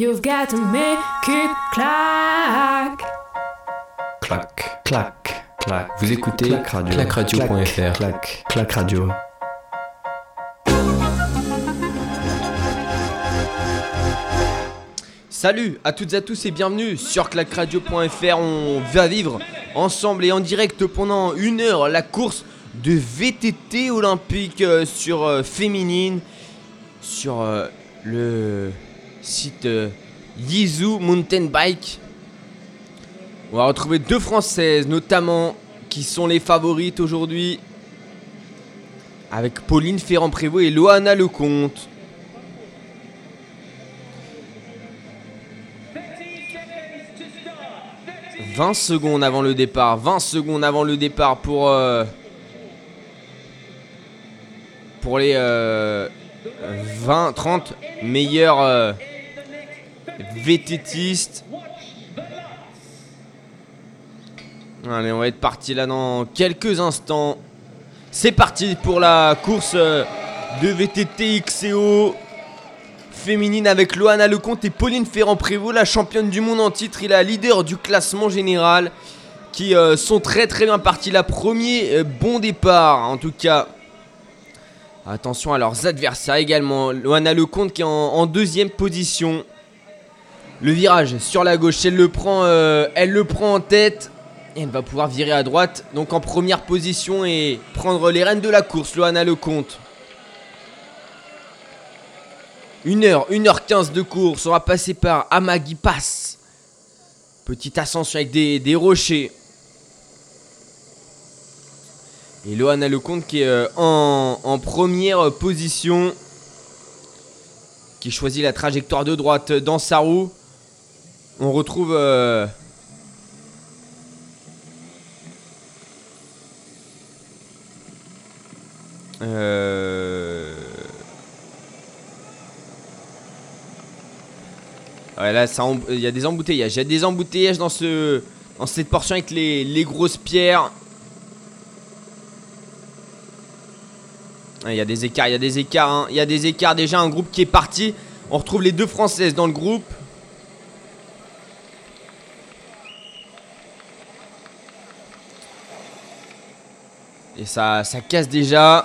You've got to make it clack. Clac, Clac, clac. Vous écoutez Clac radio. clacradio.fr. Clac, clac radio. Salut à toutes et à tous et bienvenue sur clacradio.fr. On va vivre ensemble et en direct pendant une heure la course de VTT olympique euh, sur euh, féminine sur euh, le site euh, Yizu Mountain Bike. On va retrouver deux françaises notamment qui sont les favorites aujourd'hui avec Pauline Ferrand-Prévot et Loana Lecomte. « 20 secondes avant le départ, 20 secondes avant le départ pour euh, les euh, 20 30 meilleurs euh, VTTistes. Allez, on va être parti là dans quelques instants. C'est parti pour la course euh, de VTT XCO féminine avec Loana Lecomte et Pauline Ferrand-Prévot, la championne du monde en titre et la leader du classement général, qui euh, sont très très bien partis. La premier euh, bon départ, en tout cas. Attention à leurs adversaires également. Loana Lecomte qui est en deuxième position. Le virage sur la gauche, elle le prend, euh, elle le prend en tête. Et elle va pouvoir virer à droite. Donc en première position et prendre les rênes de la course, Loana Lecomte. 1h, 1h15 de course. On va passer par Amagi Pass. Petite ascension avec des, des rochers. Et Loana Lecomte qui est euh, en, en première position. Qui choisit la trajectoire de droite dans sa roue. On retrouve. euh, euh, Ouais, là, il y a des embouteillages. Il des embouteillages dans, ce, dans cette portion avec les, grosses pierres. Il y a des écarts, il y a des écarts. hein. Il y a des écarts déjà. Un groupe qui est parti. On retrouve les deux françaises dans le groupe. Et ça, ça casse déjà.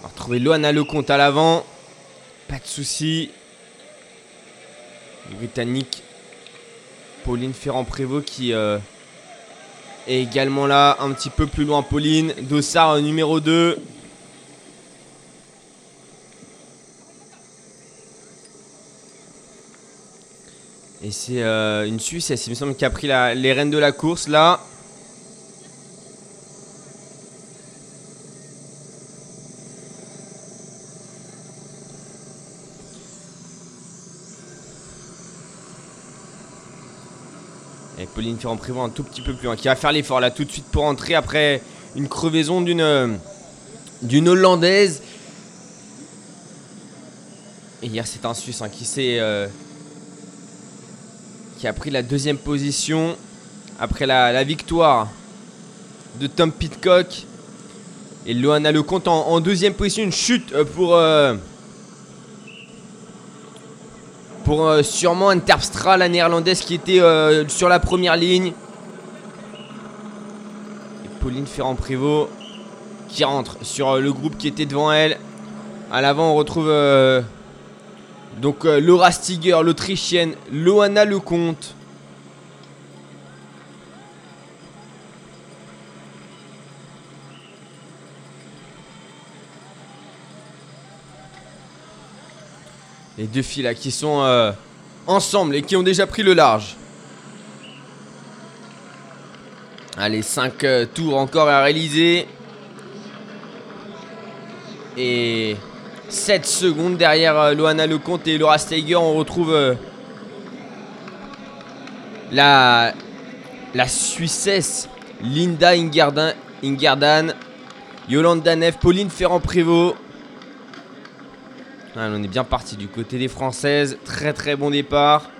On va retrouver Loana Lecomte à l'avant. Pas de soucis. Les Britannique. Pauline Ferrand-Prévot qui euh, est également là, un petit peu plus loin. Pauline. Dossard euh, numéro 2. Et c'est euh, une Suissesse, il me semble, qui a pris les rênes de la course là. Et Pauline Ferrand-Prévot un tout petit peu plus loin, qui va faire l'effort là tout de suite pour entrer après une crevaison d'une euh, d'une Hollandaise. Et hier c'est un Suisse hein, qui s'est euh, qui a pris la deuxième position après la, victoire de Tom Pitcock. Et Loana Lecomte en, en deuxième position, une chute euh, pour euh, pour euh, sûrement Interpstra, la néerlandaise qui était sur la première ligne. Et Pauline Ferrand-Prévot qui rentre sur le groupe qui était devant elle. À l'avant, on retrouve donc euh, Laura Stiger, l'Autrichienne, Loana Lecomte. Les deux filles là qui sont euh, ensemble et qui ont déjà pris le large. Allez, 5 tours encore à réaliser. Et 7 secondes derrière euh, Loana Lecomte et Laura Steiger. On retrouve euh, la, Suissesse Linda Ingerdan Yolande Neff, Pauline Ferrand-Prévot. Ah, on est bien parti du côté des Françaises. Très très bon départ.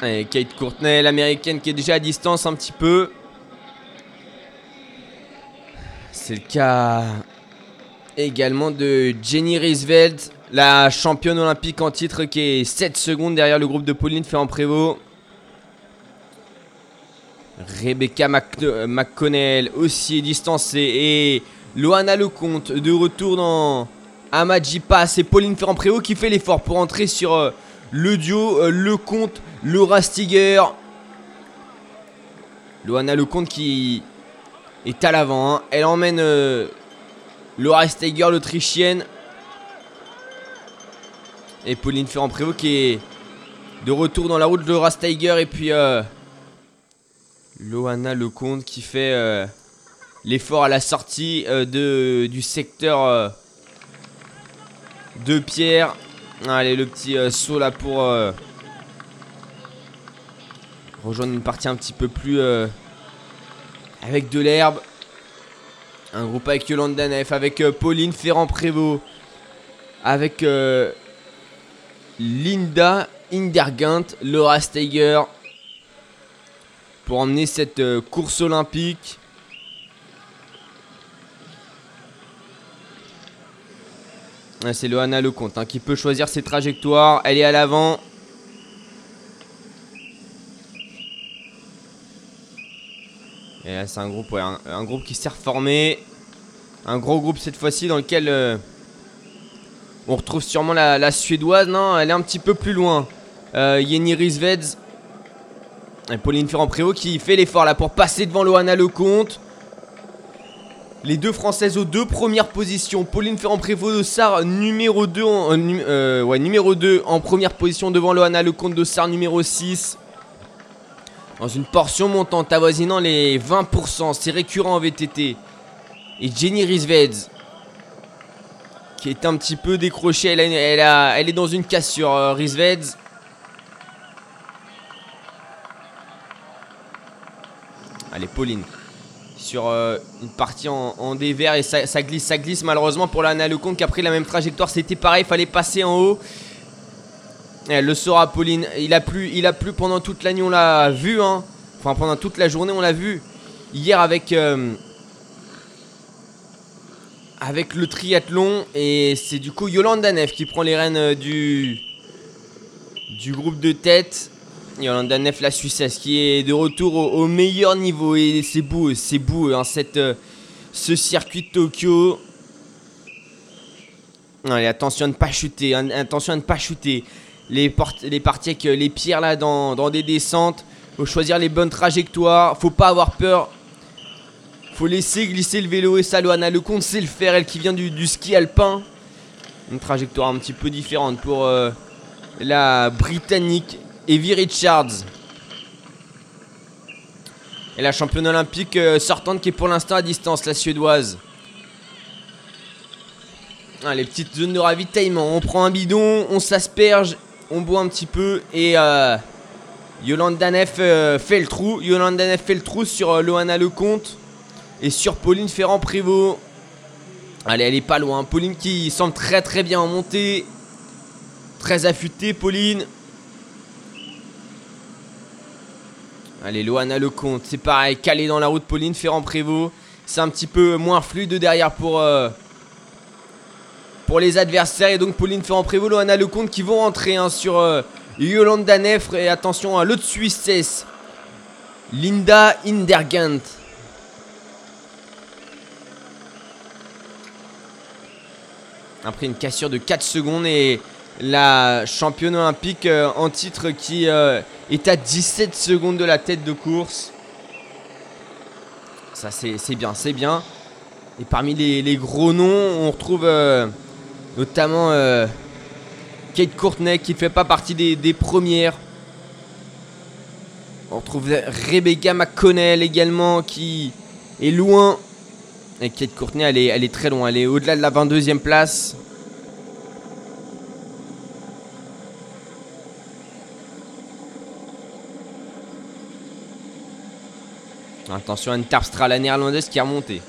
Kate Courtenay, l'américaine qui est déjà à distance un petit peu. C'est le cas également de Jenny Riesveld, la championne olympique en titre qui est 7 secondes derrière le groupe de Pauline Ferrand-Prévot. Rebecca euh, McConnell aussi est distancée et Loana Lecomte de retour dans Amadji Pass et Pauline Ferrand-Prévot qui fait l'effort pour entrer sur euh, le duo euh, Lecomte, Laura Stiger. Loana Lecomte qui est à l'avant. hein. Elle emmène Laura Steiger, l'Autrichienne. Et Pauline Ferrand-Prévot qui est de retour dans la route Laura Steiger. Et puis euh, Loana Lecomte qui fait euh, l'effort à la sortie euh, du secteur euh, de Pierre. Allez, le petit saut là pour rejoindre une partie un petit peu plus avec de l'herbe. Un groupe avec Yolanda Neff, avec Pauline Ferrand-Prévot, avec euh, Linda Indergant, Laura Steiger, pour emmener cette euh, course olympique. Ah, C'est Loana Lecomte hein, qui peut choisir ses trajectoires. Elle est à l'avant. Et là, c'est un groupe, ouais, un, groupe qui s'est reformé. Un gros groupe cette fois-ci dans lequel euh, on retrouve sûrement la, suédoise. Non, elle est un petit peu plus loin. Euh, Yenny Riesveds et Pauline Ferrand-Prévot qui fait l'effort là pour passer devant Loana Lecomte. Les deux françaises aux deux premières positions. Pauline Ferrand-Prévot de Sar numéro 2 en, euh, euh, ouais, numéro 2 en première position devant Loana Lecomte de Sar numéro 6. Dans une portion montante avoisinant les 20%, c'est récurrent en VTT. Et Jenny Riesveds qui est un petit peu décrochée, elle, est dans une cassure euh, Riesveds. Allez Pauline sur euh, une partie en, dévers et ça, ça glisse, ça glisse malheureusement pour la Lecomte qui a pris la même trajectoire. C'était pareil, fallait passer en haut. Elle le saura, Pauline. Il a plu, il a pendant toute la nuit, on l'a vu. Hein. Enfin, pendant toute la journée, on l'a vu. Hier avec euh, avec le triathlon et c'est du coup Yolanda Neff qui prend les rênes euh, du du groupe de tête. Yolanda Neff, la Suissesse, qui est de retour au, au meilleur niveau. Et c'est beau, c'est beau, hein, cette, euh, ce circuit de Tokyo. Allez, attention à ne pas chuter, hein, attention à ne pas chuter. Les, parties avec euh, les pierres là dans, dans des descentes. Faut choisir les bonnes trajectoires. Faut pas avoir peur. Faut laisser glisser le vélo et ça, Loana Lecomte sait le faire, elle qui vient du, du ski alpin. Une trajectoire un petit peu différente pour euh, la Britannique Evie Richards. Et la championne olympique euh, sortante qui est pour l'instant à distance, la suédoise. Ah, les petites zones de ravitaillement. On prend un bidon, on s'asperge, on boit un petit peu et euh, Yolanda Neff euh, fait le trou. Yolanda Neff fait le trou sur euh, Loana Lecomte et sur Pauline Ferrand-Prévot. Allez, elle est pas loin. Pauline qui semble très très bien en montée. Très affûtée, Pauline. Allez, Loana Lecomte, c'est pareil, calé dans la route, Pauline Ferrand-Prévot. C'est un petit peu moins fluide derrière pour, euh, pour les adversaires. Et donc Pauline Ferrand-Prévot, Loana Lecomte qui vont rentrer hein, sur euh, Yolanda Neffre. Et attention à l'autre Suissesse, Linda Indergant. Après une cassure de 4 secondes et la championne olympique euh, en titre qui euh, est à 17 secondes de la tête de course. Ça c'est bien, c'est bien. Et parmi les, gros noms, on retrouve notamment euh, Kate Courtney qui ne fait pas partie des, premières. On retrouve Rebecca McConnell également qui est loin. Et Kate Courtney, elle est, très loin. Elle est au-delà de la 22e place. Attention à une la néerlandaise qui a remonté.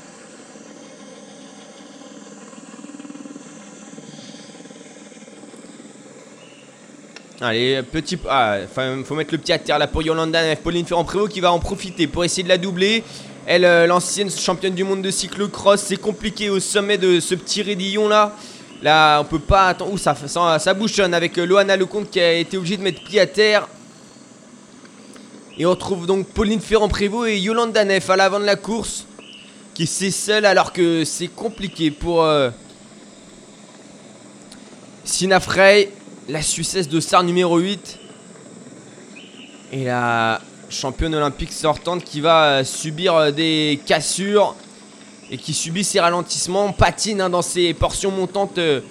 Allez, petit. Ah, faut mettre le petit à terre là pour Yolanda Neff. Pauline Ferrand-Prévot qui va en profiter pour essayer de la doubler. Elle, euh, l'ancienne championne du monde de cyclocross, c'est compliqué au sommet de ce petit raidillon là. Là, on peut pas attendre. Ouh, ça, ça, bouchonne avec euh, Loana Lecomte qui a été obligée de mettre pied à terre. Et on retrouve donc Pauline Ferrand-Prévot et Yolande Neff à l'avant de la course. Qui c'est seule alors que c'est compliqué pour euh, Sina Frey, la Suissesse de Star numéro 8. Et la championne olympique sortante qui va euh, subir euh, des cassures et qui subit ses ralentissements, patine hein, dans ses portions montantes euh,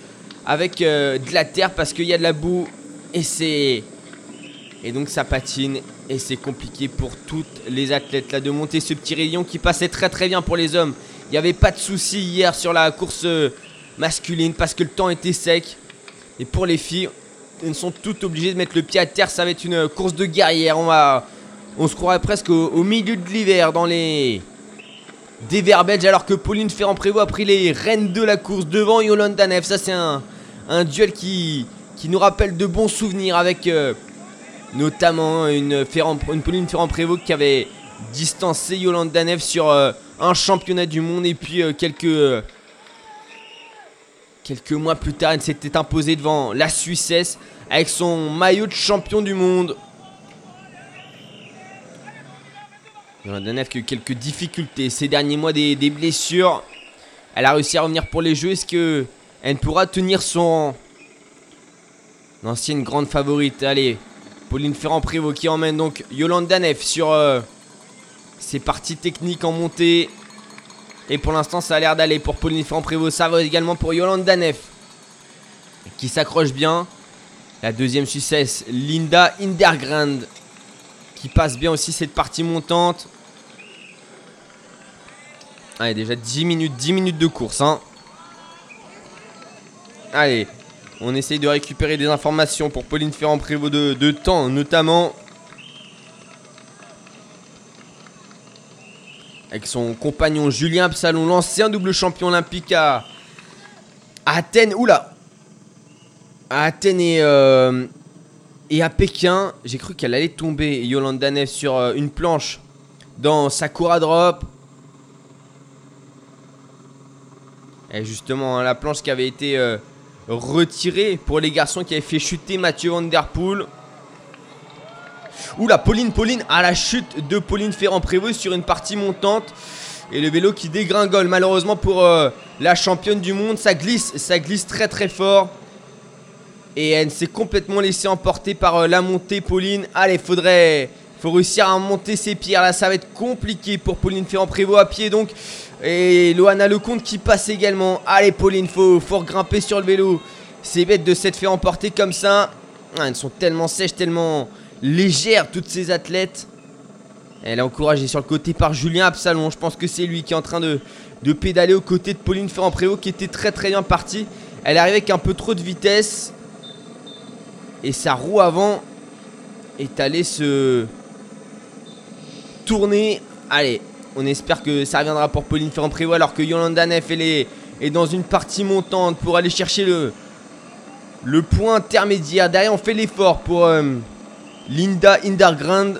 avec de la terre parce qu'il y a de la boue et c'est et donc ça patine et c'est compliqué pour toutes les athlètes là de monter ce petit rayon qui passait très très bien pour les hommes. Il n'y avait pas de souci hier sur la course masculine parce que le temps était sec. Et pour les filles, elles sont toutes obligées de mettre le pied à terre. Ça va être une euh, course de guerrière. On va, on se croirait presque au, milieu de l'hiver dans les des Verbeges alors que Pauline Ferrand-Prévot a pris les rênes de la course devant Yolande Neff. Ça c'est un, duel qui, qui nous rappelle de bons souvenirs avec euh, notamment une, Ferrand, Pauline Ferrand-Prévot qui avait distancé Yolande Neff sur euh, un championnat du monde et puis quelques, quelques mois plus tard elle s'était imposée devant la Suissesse avec son maillot de champion du monde. Yolande Neff qui a eu quelques difficultés ces derniers mois, des, blessures. Elle a réussi à revenir pour les jeux. Est-ce que elle pourra tenir son ancienne grande favorite? Allez, Pauline Ferrand-Prévot qui emmène donc Yolande Danef sur euh, ses parties techniques en montée. Et pour l'instant, ça a l'air d'aller pour Pauline Ferrand-Prévot. Ça va également pour Yolande Danef qui s'accroche bien. La deuxième Suissesse, Linda Indergrand qui passe bien aussi cette partie montante. Allez, déjà 10 minutes, 10 minutes de course. Hein. Allez, on essaye de récupérer des informations pour Pauline Ferrand-Prévot de temps, notamment. Avec son compagnon Julien Absalon, l'ancien double champion olympique à, Athènes. Oula À Athènes et, euh, à Pékin. J'ai cru qu'elle allait tomber, Yolande Danev, sur euh, une planche dans Sakura Drop. Et justement, hein, la planche qui avait été euh, retirée pour les garçons qui avaient fait chuter Mathieu Van. Oula, Pauline, Pauline, à la chute de Pauline Ferrand-Prévot sur une partie montante. Et le vélo qui dégringole, malheureusement pour euh, la championne du monde. Ça glisse, ça glisse très très fort. Et elle s'est complètement laissée emporter par euh, la montée, Pauline. Allez, faudrait. Faut réussir à monter ses pierres. Là, ça va être compliqué pour Pauline Ferrand-Prévot à pied. Donc, et Loana Lecomte qui passe également. Allez, Pauline, faut, faut grimper sur le vélo. C'est bête de s'être fait emporter comme ça. Ah, elles sont tellement sèches, tellement légères, toutes ces athlètes. Elle est encouragée sur le côté par Julien Absalon. Je pense que c'est lui qui est en train de, pédaler aux côtés de Pauline Ferrand-Prévot qui était très très bien partie. Elle est arrivée avec un peu trop de vitesse. Et sa roue avant est allée se tourner. Allez, on espère que ça reviendra pour Pauline Ferrand-Prévot alors que Yolanda Neff est, dans une partie montante pour aller chercher le, le point intermédiaire. Derrière, on fait l'effort pour euh, Linda Indergrand.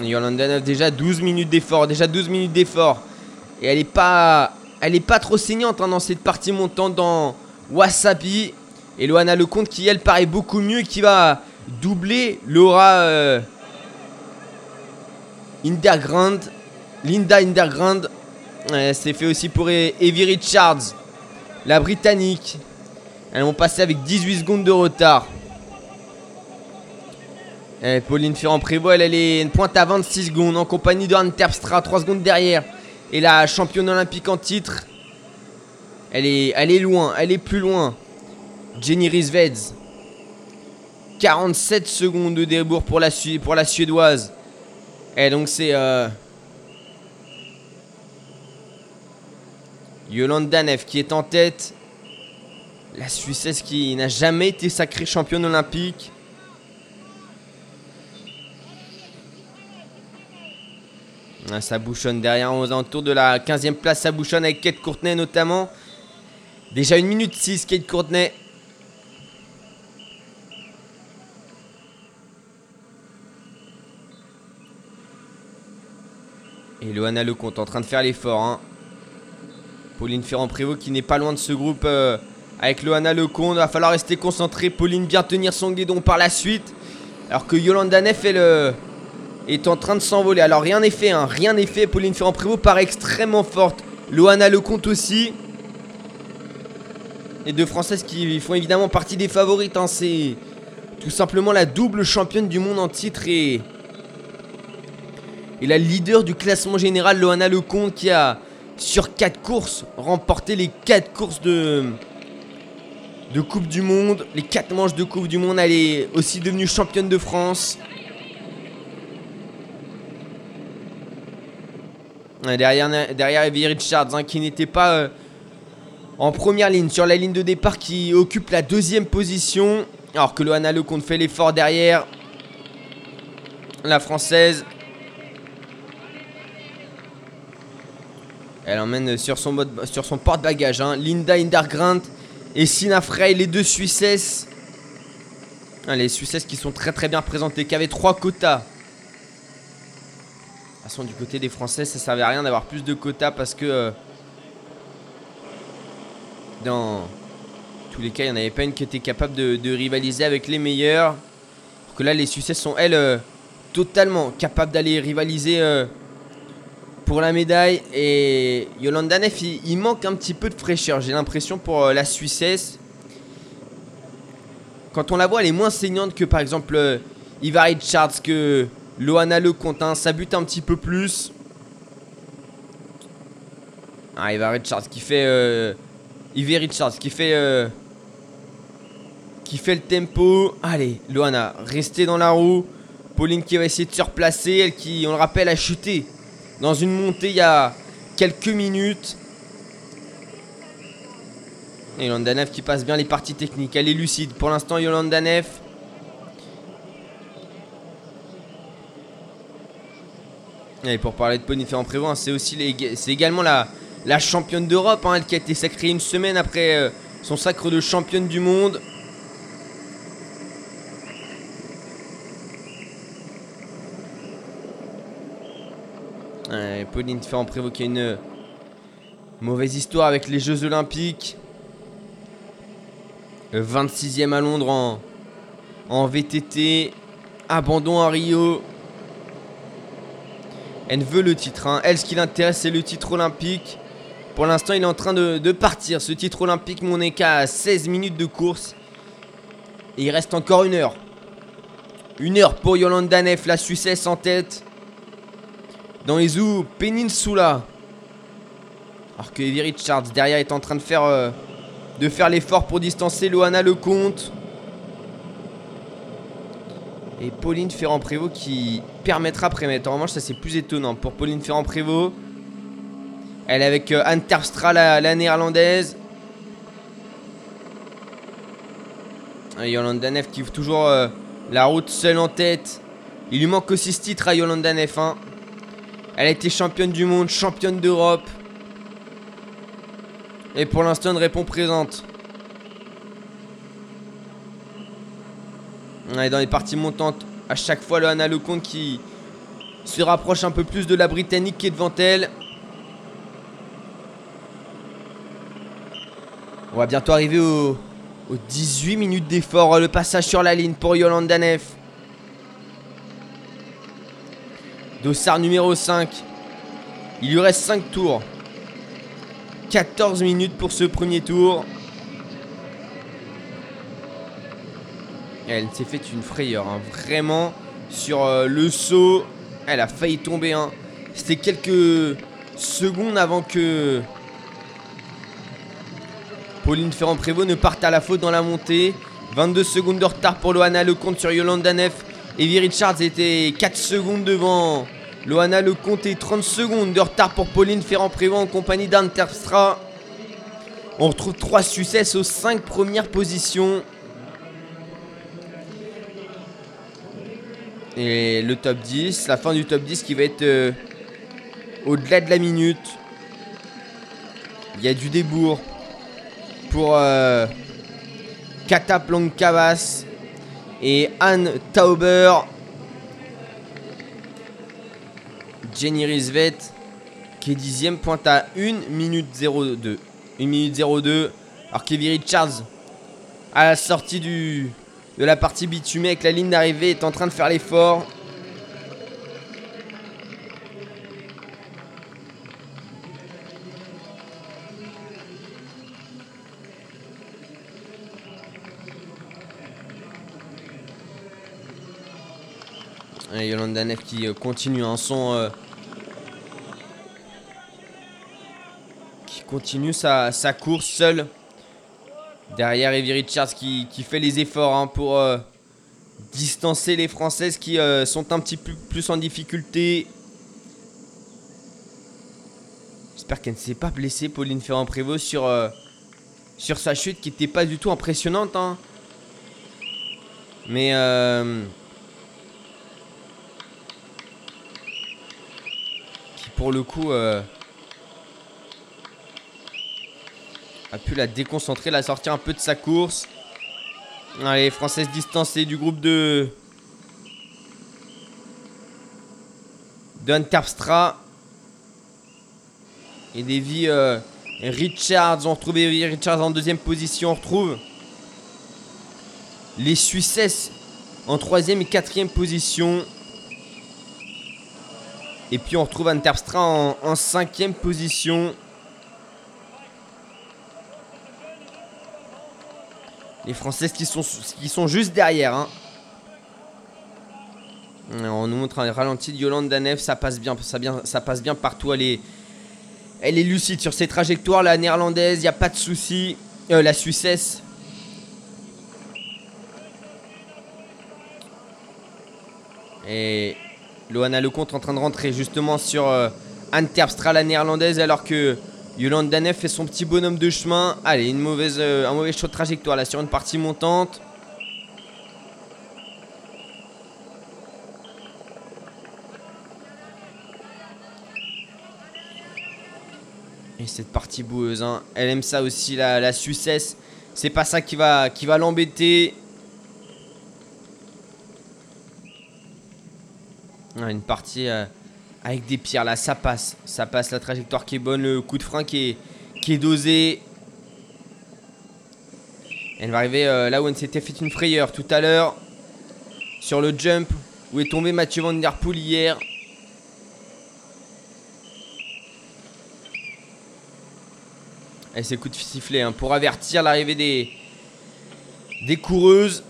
Yolanda déjà 12 minutes d'effort. Déjà 12 minutes d'effort. Et elle est pas, elle est pas trop saignante hein, dans cette partie montante dans Wasabi. Et Loana Lecomte qui, elle, paraît beaucoup mieux et qui va doubler Laura euh, Indergrand. Linda Indergrand. C'est fait aussi pour Evie Richards, la britannique. Elles vont passer avec 18 secondes de retard. Eh, Pauline Ferrand-Prévot, elle, elle est une pointe à 26 secondes en compagnie de Anne Terpstra, 3 secondes derrière. Et la championne olympique en titre, elle est, loin, elle est plus loin. Jenny Riesveds. 47 secondes de débours pour la, Suédoise. Et donc c'est euh, Yolande Danev qui est en tête. La Suissesse qui n'a jamais été sacrée championne olympique. Ah, ça bouchonne derrière aux alentours de la 15e place. Ça bouchonne avec Kate Courtenay notamment. Déjà 1 minute 6, Kate Courtenay. Loana Lecomte en train de faire l'effort. hein. Pauline Ferrand-Prévot qui n'est pas loin de ce groupe euh, avec Loana Lecomte. Va falloir rester concentré. Pauline bien tenir son guidon par la suite. Alors que Yolanda Neff elle, euh, est en train de s'envoler. Alors rien n'est fait, hein, rien n'est fait. Pauline Ferrand-Prévot paraît extrêmement forte. Loana Lecomte aussi. Les deux Françaises qui font évidemment partie des favorites. hein, C'est tout simplement la double championne du monde en titre et, et la leader du classement général, Loana Lecomte, qui a, sur 4 courses, remporté les 4 courses de, de Coupe du Monde, les 4 manches de Coupe du Monde. Elle est aussi devenue championne de France. Derrière, derrière Evie Richards, hein, qui n'était pas euh, en première ligne, sur la ligne de départ, qui occupe la deuxième position. Alors que Loana Lecomte fait l'effort derrière. La française. Elle emmène sur son, mode- sur son porte-bagages hein, Linda Hindergrant et Sina Frey, les deux Suissesses. Ah, les Suissesses qui sont très très bien représentées, qui avaient trois quotas. De toute façon, du côté des Français, ça servait à rien d'avoir plus de quotas parce que euh, dans tous les cas, il n'y en avait pas une qui était capable de, de rivaliser avec les meilleurs. Alors que là, les Suissesses sont elles euh, totalement capables d'aller rivaliser euh, pour la médaille. Et Yolanda Neff, il, manque un petit peu de fraîcheur. J'ai l'impression pour euh, la Suissesse. Quand on la voit, elle est moins saignante que par exemple euh, Iva Richards, que Loana Lecomte. hein. Ça bute un petit peu plus. Ah, Iva Richards qui fait. Euh, Richards qui fait. euh, qui fait le tempo. Allez, Loana, restez dans la roue. Pauline qui va essayer de se replacer. Elle qui, on le rappelle, a chuté dans une montée il y a quelques minutes. Et Yolanda Neff qui passe bien les parties techniques. Elle est lucide. Pour l'instant, Yolanda Neff. Et pour parler de Pauline Ferrand-Prévot, hein, c'est aussi c'est également la, la championne d'Europe, hein, elle qui a été sacrée une semaine après euh, son sacre de championne du monde. Pauline Ferrand-Prévot qui a une euh, mauvaise histoire avec les Jeux Olympiques. Le 26e à Londres en, VTT. Abandon à Rio. Elle veut le titre. hein. Elle, ce qui l'intéresse, c'est le titre olympique. Pour l'instant, il est en train de, partir. Ce titre olympique, mais on est qu'à 16 minutes de course. Et il reste encore une heure. Une heure pour Yolanda Neff, la Suissesse en tête. Dans les Zoo Peninsula. Alors que Evie Richards derrière est en train de faire, euh, de faire l'effort pour distancer Loana Lecomte. Et Pauline Ferrand-Prévot qui permettra mettre. En revanche, ça c'est plus étonnant pour Pauline Ferrand-Prévot. Elle est avec euh, Anne la, la néerlandaise. Yolanda Neff qui ouvre toujours euh, la route seule en tête. Il lui manque aussi ce titre à Yolanda Neff. hein. Elle a été championne du monde, championne d'Europe. Et pour l'instant, elle répond présente. Est dans les parties montantes. À chaque fois, le Lecomte qui se rapproche un peu plus de la Britannique qui est devant elle. On va bientôt arriver au- aux 18 minutes d'effort. Le passage sur la ligne pour Yolanda Neff. Dossard numéro 5. Il lui reste 5 tours. 14 minutes pour ce premier tour. Elle s'est fait une frayeur, hein, vraiment. Sur euh, le saut, elle a failli tomber. hein. C'était quelques secondes avant que Pauline Ferrand-Prévot ne parte à la faute dans la montée. 22 secondes de retard pour Loana Lecomte sur Yolanda Neff. Evie Richards était 4 secondes devant Loana Lecomte et 30 secondes de retard pour Pauline Ferrand-Prévot en compagnie d'Anne Terpstra. On retrouve 3 Success aux 5 premières positions. Et le top 10, la fin du top 10 qui va être euh, au-delà de la minute. Il y a du débours pour euh, Kata Plankavas et Anne Tauber. Jenny Risvet qui est dixième, pointe à 1 minute 02. 1 minute 02. Alors Kevin Richards, à la sortie de la partie bitumée avec la ligne d'arrivée, est en train de faire l'effort. Yolanda Neff qui euh, continue un son euh, qui continue sa, sa course seul derrière Evie Richards qui, qui fait les efforts hein, pour euh, distancer les Françaises qui sont un petit peu plus en difficulté. J'espère qu'elle ne s'est pas blessée, Pauline Ferrand-Prévot, sur, sur sa chute qui n'était pas du tout impressionnante. hein. Mais euh, qui pour le coup euh, a pu la déconcentrer, la sortir un peu de sa course. Allez, Française distancée du groupe de de Terpstra et Davy euh, Richards. On retrouve Richards en deuxième position. On retrouve les Suissesses en troisième et quatrième position. Et puis on retrouve Anne Terpstra en, en cinquième position. Les Françaises qui sont, qui sont juste derrière. hein. On nous montre un ralenti de Yolande Danef. Ça passe bien, ça, bien, ça passe bien partout. Elle est, elle est lucide sur ses trajectoires. La néerlandaise, il n'y a pas de souci. Euh, la Suissesse. Et Loana Lecomte en train de rentrer justement sur euh, Anne la néerlandaise, alors que Yolande Danef fait son petit bonhomme de chemin. Allez, une mauvaise, euh, un mauvais choix de trajectoire là sur une partie montante. Et cette partie boueuse, hein, elle aime ça aussi, la, la Suissesse. C'est pas ça qui va, qui va l'embêter. Une partie euh, avec des pierres là, ça passe. Ça passe, la trajectoire qui est bonne, le coup de frein qui est, qui est dosé. Elle va arriver euh, là où elle s'était fait une frayeur tout à l'heure. Sur le jump où est tombé Mathieu Van Der Poel hier. Coup de sifflet hein, pour avertir l'arrivée des, des coureuses.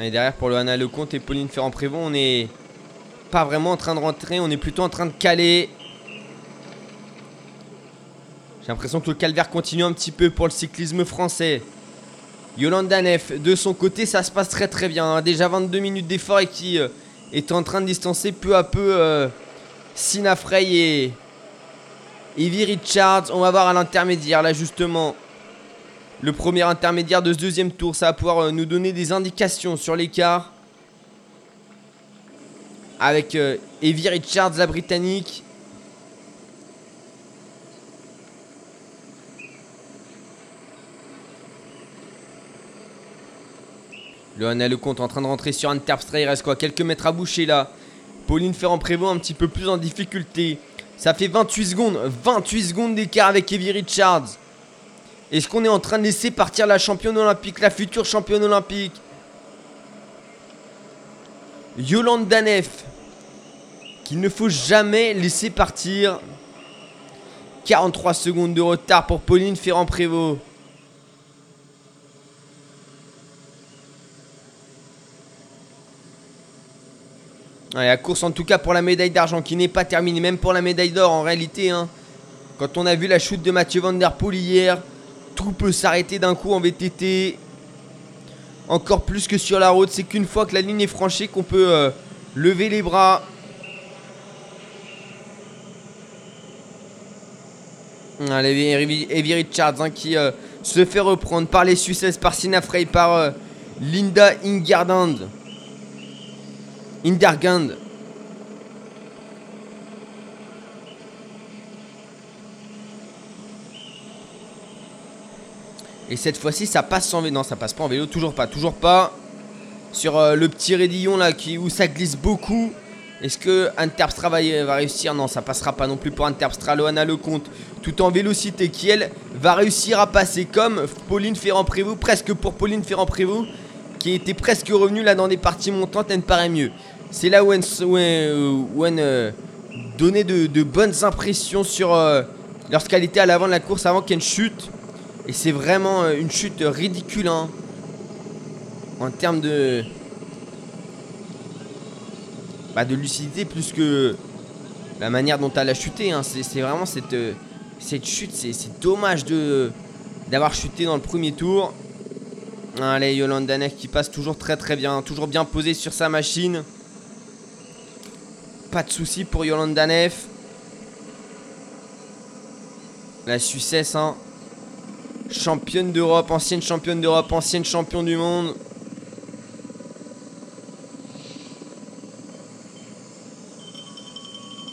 Et derrière pour le Hannah Lecomte et Pauline Ferrand-Prévot, on n'est pas vraiment en train de rentrer, on est plutôt en train de caler. J'ai l'impression que le calvaire continue un petit peu pour le cyclisme français. Yolanda Neff, de son côté, ça se passe très très bien. hein. Déjà 22 minutes d'effort et qui euh, est en train de distancer peu à peu euh, Sina Frey et Evie Richards. On va voir à l'intermédiaire là justement. Le premier intermédiaire de ce deuxième tour, ça va pouvoir euh, nous donner des indications sur l'écart. Avec euh, Evie Richards, la britannique. Le Hannah Lecomte en train de rentrer sur Terpstra. Il reste quoi Quelques mètres à boucher là. Pauline Ferrand-Prévot un petit peu plus en difficulté. Ça fait 28 secondes. 28 secondes d'écart avec Evie Richards. Est-ce qu'on est en train de laisser partir la championne olympique, la future championne olympique Yolande Danef, qu'il ne faut jamais laisser partir. 43 secondes de retard pour Pauline Ferrand-Prévot. La course en tout cas pour la médaille d'argent qui n'est pas terminée, même pour la médaille d'or en réalité. hein. Quand on a vu la chute de Mathieu Van Der Poel hier, tout peut s'arrêter d'un coup en VTT. Encore plus que sur la route, c'est qu'une fois que la ligne est franchie qu'on peut euh, lever les bras. Allez, Evie Richards hein, qui euh, se fait reprendre par les Suissesses, par Sina Frey, par euh, Linda Ingardand. Indergand. Et cette fois-ci, ça passe sans vélo. Non, ça passe pas en vélo. Toujours pas, toujours pas. sur euh, le petit raidillon là qui, où ça glisse beaucoup. Est-ce que Interpstra va, réussir? Non, ça passera pas non plus pour Interpstra. Loana Lecomte, tout en vélocité, qui elle va réussir à passer comme Pauline Ferrand-Prévot, presque pour Pauline Ferrand-Prévot, qui était presque revenue là dans des parties montantes, elle ne paraît mieux. C'est là où elle, elle, euh, donnait de, bonnes impressions sur euh, lorsqu'elle était à l'avant de la course avant qu'elle chute. Et c'est vraiment euh, une chute ridicule hein, en termes de bah, de lucidité plus que la manière dont elle a chuté. hein. C'est vraiment cette, euh, cette chute. C'est dommage d'avoir chuté dans le premier tour. Allez, Yolanda Neff qui passe toujours très très bien, toujours bien posée sur sa machine. Pas de soucis pour Yolanda Neff. La Suissesse, hein. Championne d'Europe, ancienne championne d'Europe, ancienne championne du monde.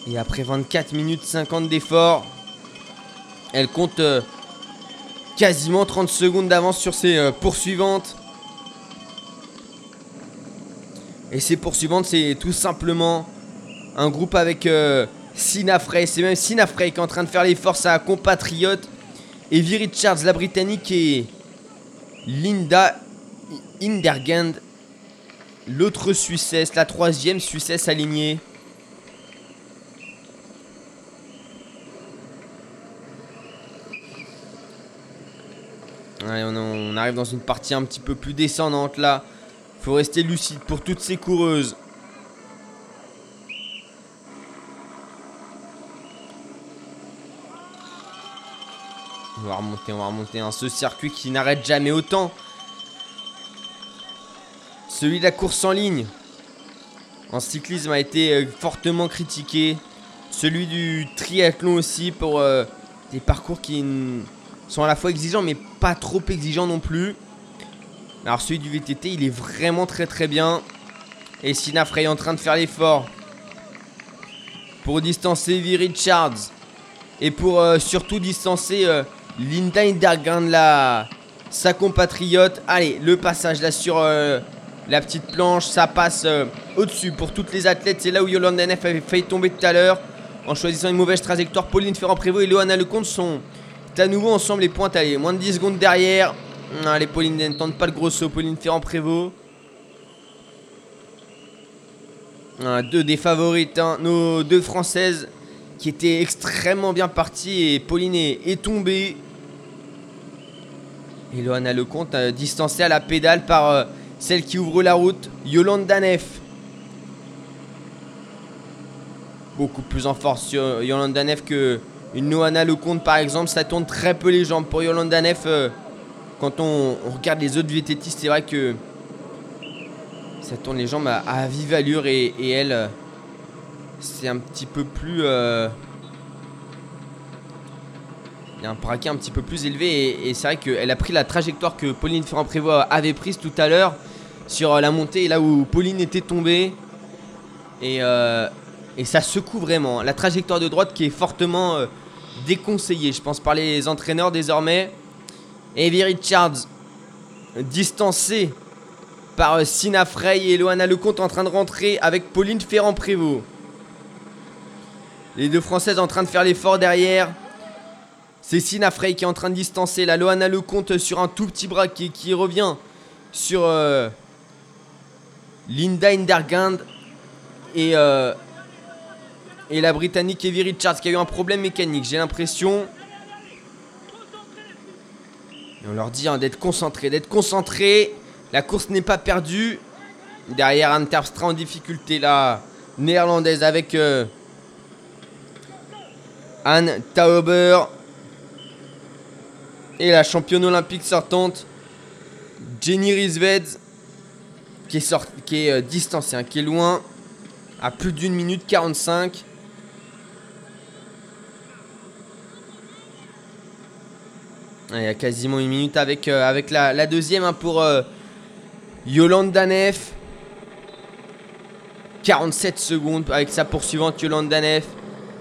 Et après 24 minutes 50 d'effort, elle compte euh, quasiment 30 secondes d'avance sur ses euh, poursuivantes. Et ces poursuivantes, c'est tout simplement un groupe avec euh. C'est même Sina Frey qui est en train de faire l'effort, sa compatriote. Et Vi Richards, la britannique, et Linda Indergand, l'autre Suissesse, la troisième Suissesse alignée. On, on arrive dans une partie un petit peu plus descendante là. Faut rester lucide pour toutes ces coureuses. On va remonter, on va remonter. hein. Ce circuit qui n'arrête jamais autant. Celui de la course en ligne. En cyclisme a été euh, fortement critiqué. Celui du triathlon aussi pour euh, des parcours qui sont à la fois exigeants mais pas trop exigeants non plus. Alors celui du VTT il est vraiment très très bien. Et Sina Frey est en train de faire l'effort pour distancer Vi Richards et pour euh, surtout distancer Linda Indergand la sa compatriote. Allez, le passage là sur euh, la petite planche, ça passe euh, au-dessus pour toutes les athlètes. C'est là où Yolanda Neff avait failli tomber tout à l'heure en choisissant une mauvaise trajectoire. Pauline Ferrand-Prévot et Loana Lecomte sont à nouveau ensemble les pointes. Allez, moins de 10 secondes derrière. Allez, Pauline ne tente pas le gros saut. Pauline Ferrand-Prévot. Deux des favorites, hein, nos deux françaises qui étaient extrêmement bien parties et Pauline est, tombée. Et Loana Lecomte euh, distancée à la pédale par euh, celle qui ouvre la route, Yolande Neff. Beaucoup plus en force sur Yolande Neff que une Noana Lecomte par exemple. Ça tourne très peu les jambes pour Yolande euh, quand on, regarde les autres VTT, c'est vrai que ça tourne les jambes à, vive allure et, elle, euh, c'est un petit peu plus. euh, il y a un braquet un petit peu plus élevé et, c'est vrai qu'elle a pris la trajectoire que Pauline Ferrand-Prévot avait prise tout à l'heure sur euh, la montée, là où Pauline était tombée. Et, euh, et ça secoue vraiment. La trajectoire de droite qui est fortement déconseillée, je pense, par les entraîneurs désormais. Evie Richards, distancée par Sina Frey et Loana Lecomte en train de rentrer avec Pauline Ferrand-Prévot. Les deux Françaises en train de faire l'effort derrière. C'est Sina Frey qui est en train de distancer la Loana Lecomte sur un tout petit braquet qui revient sur euh, Linda Indergand et, euh, et la Britannique Evie Richards qui a eu un problème mécanique, j'ai l'impression. On leur dit hein, d'être concentrés, d'être concentrés. La course n'est pas perdue. Derrière Anne Terpstra en difficulté, la néerlandaise avec euh, Anne Tauber. Et la championne olympique sortante, Jenny Riesved, qui est, sort- qui est euh, distancée, hein, qui loin, à plus d'une minute 45. Ah, Il y a quasiment une minute avec, euh, la, deuxième hein, pour euh, Yolande Neff. 47 secondes avec sa poursuivante Yolande Neff.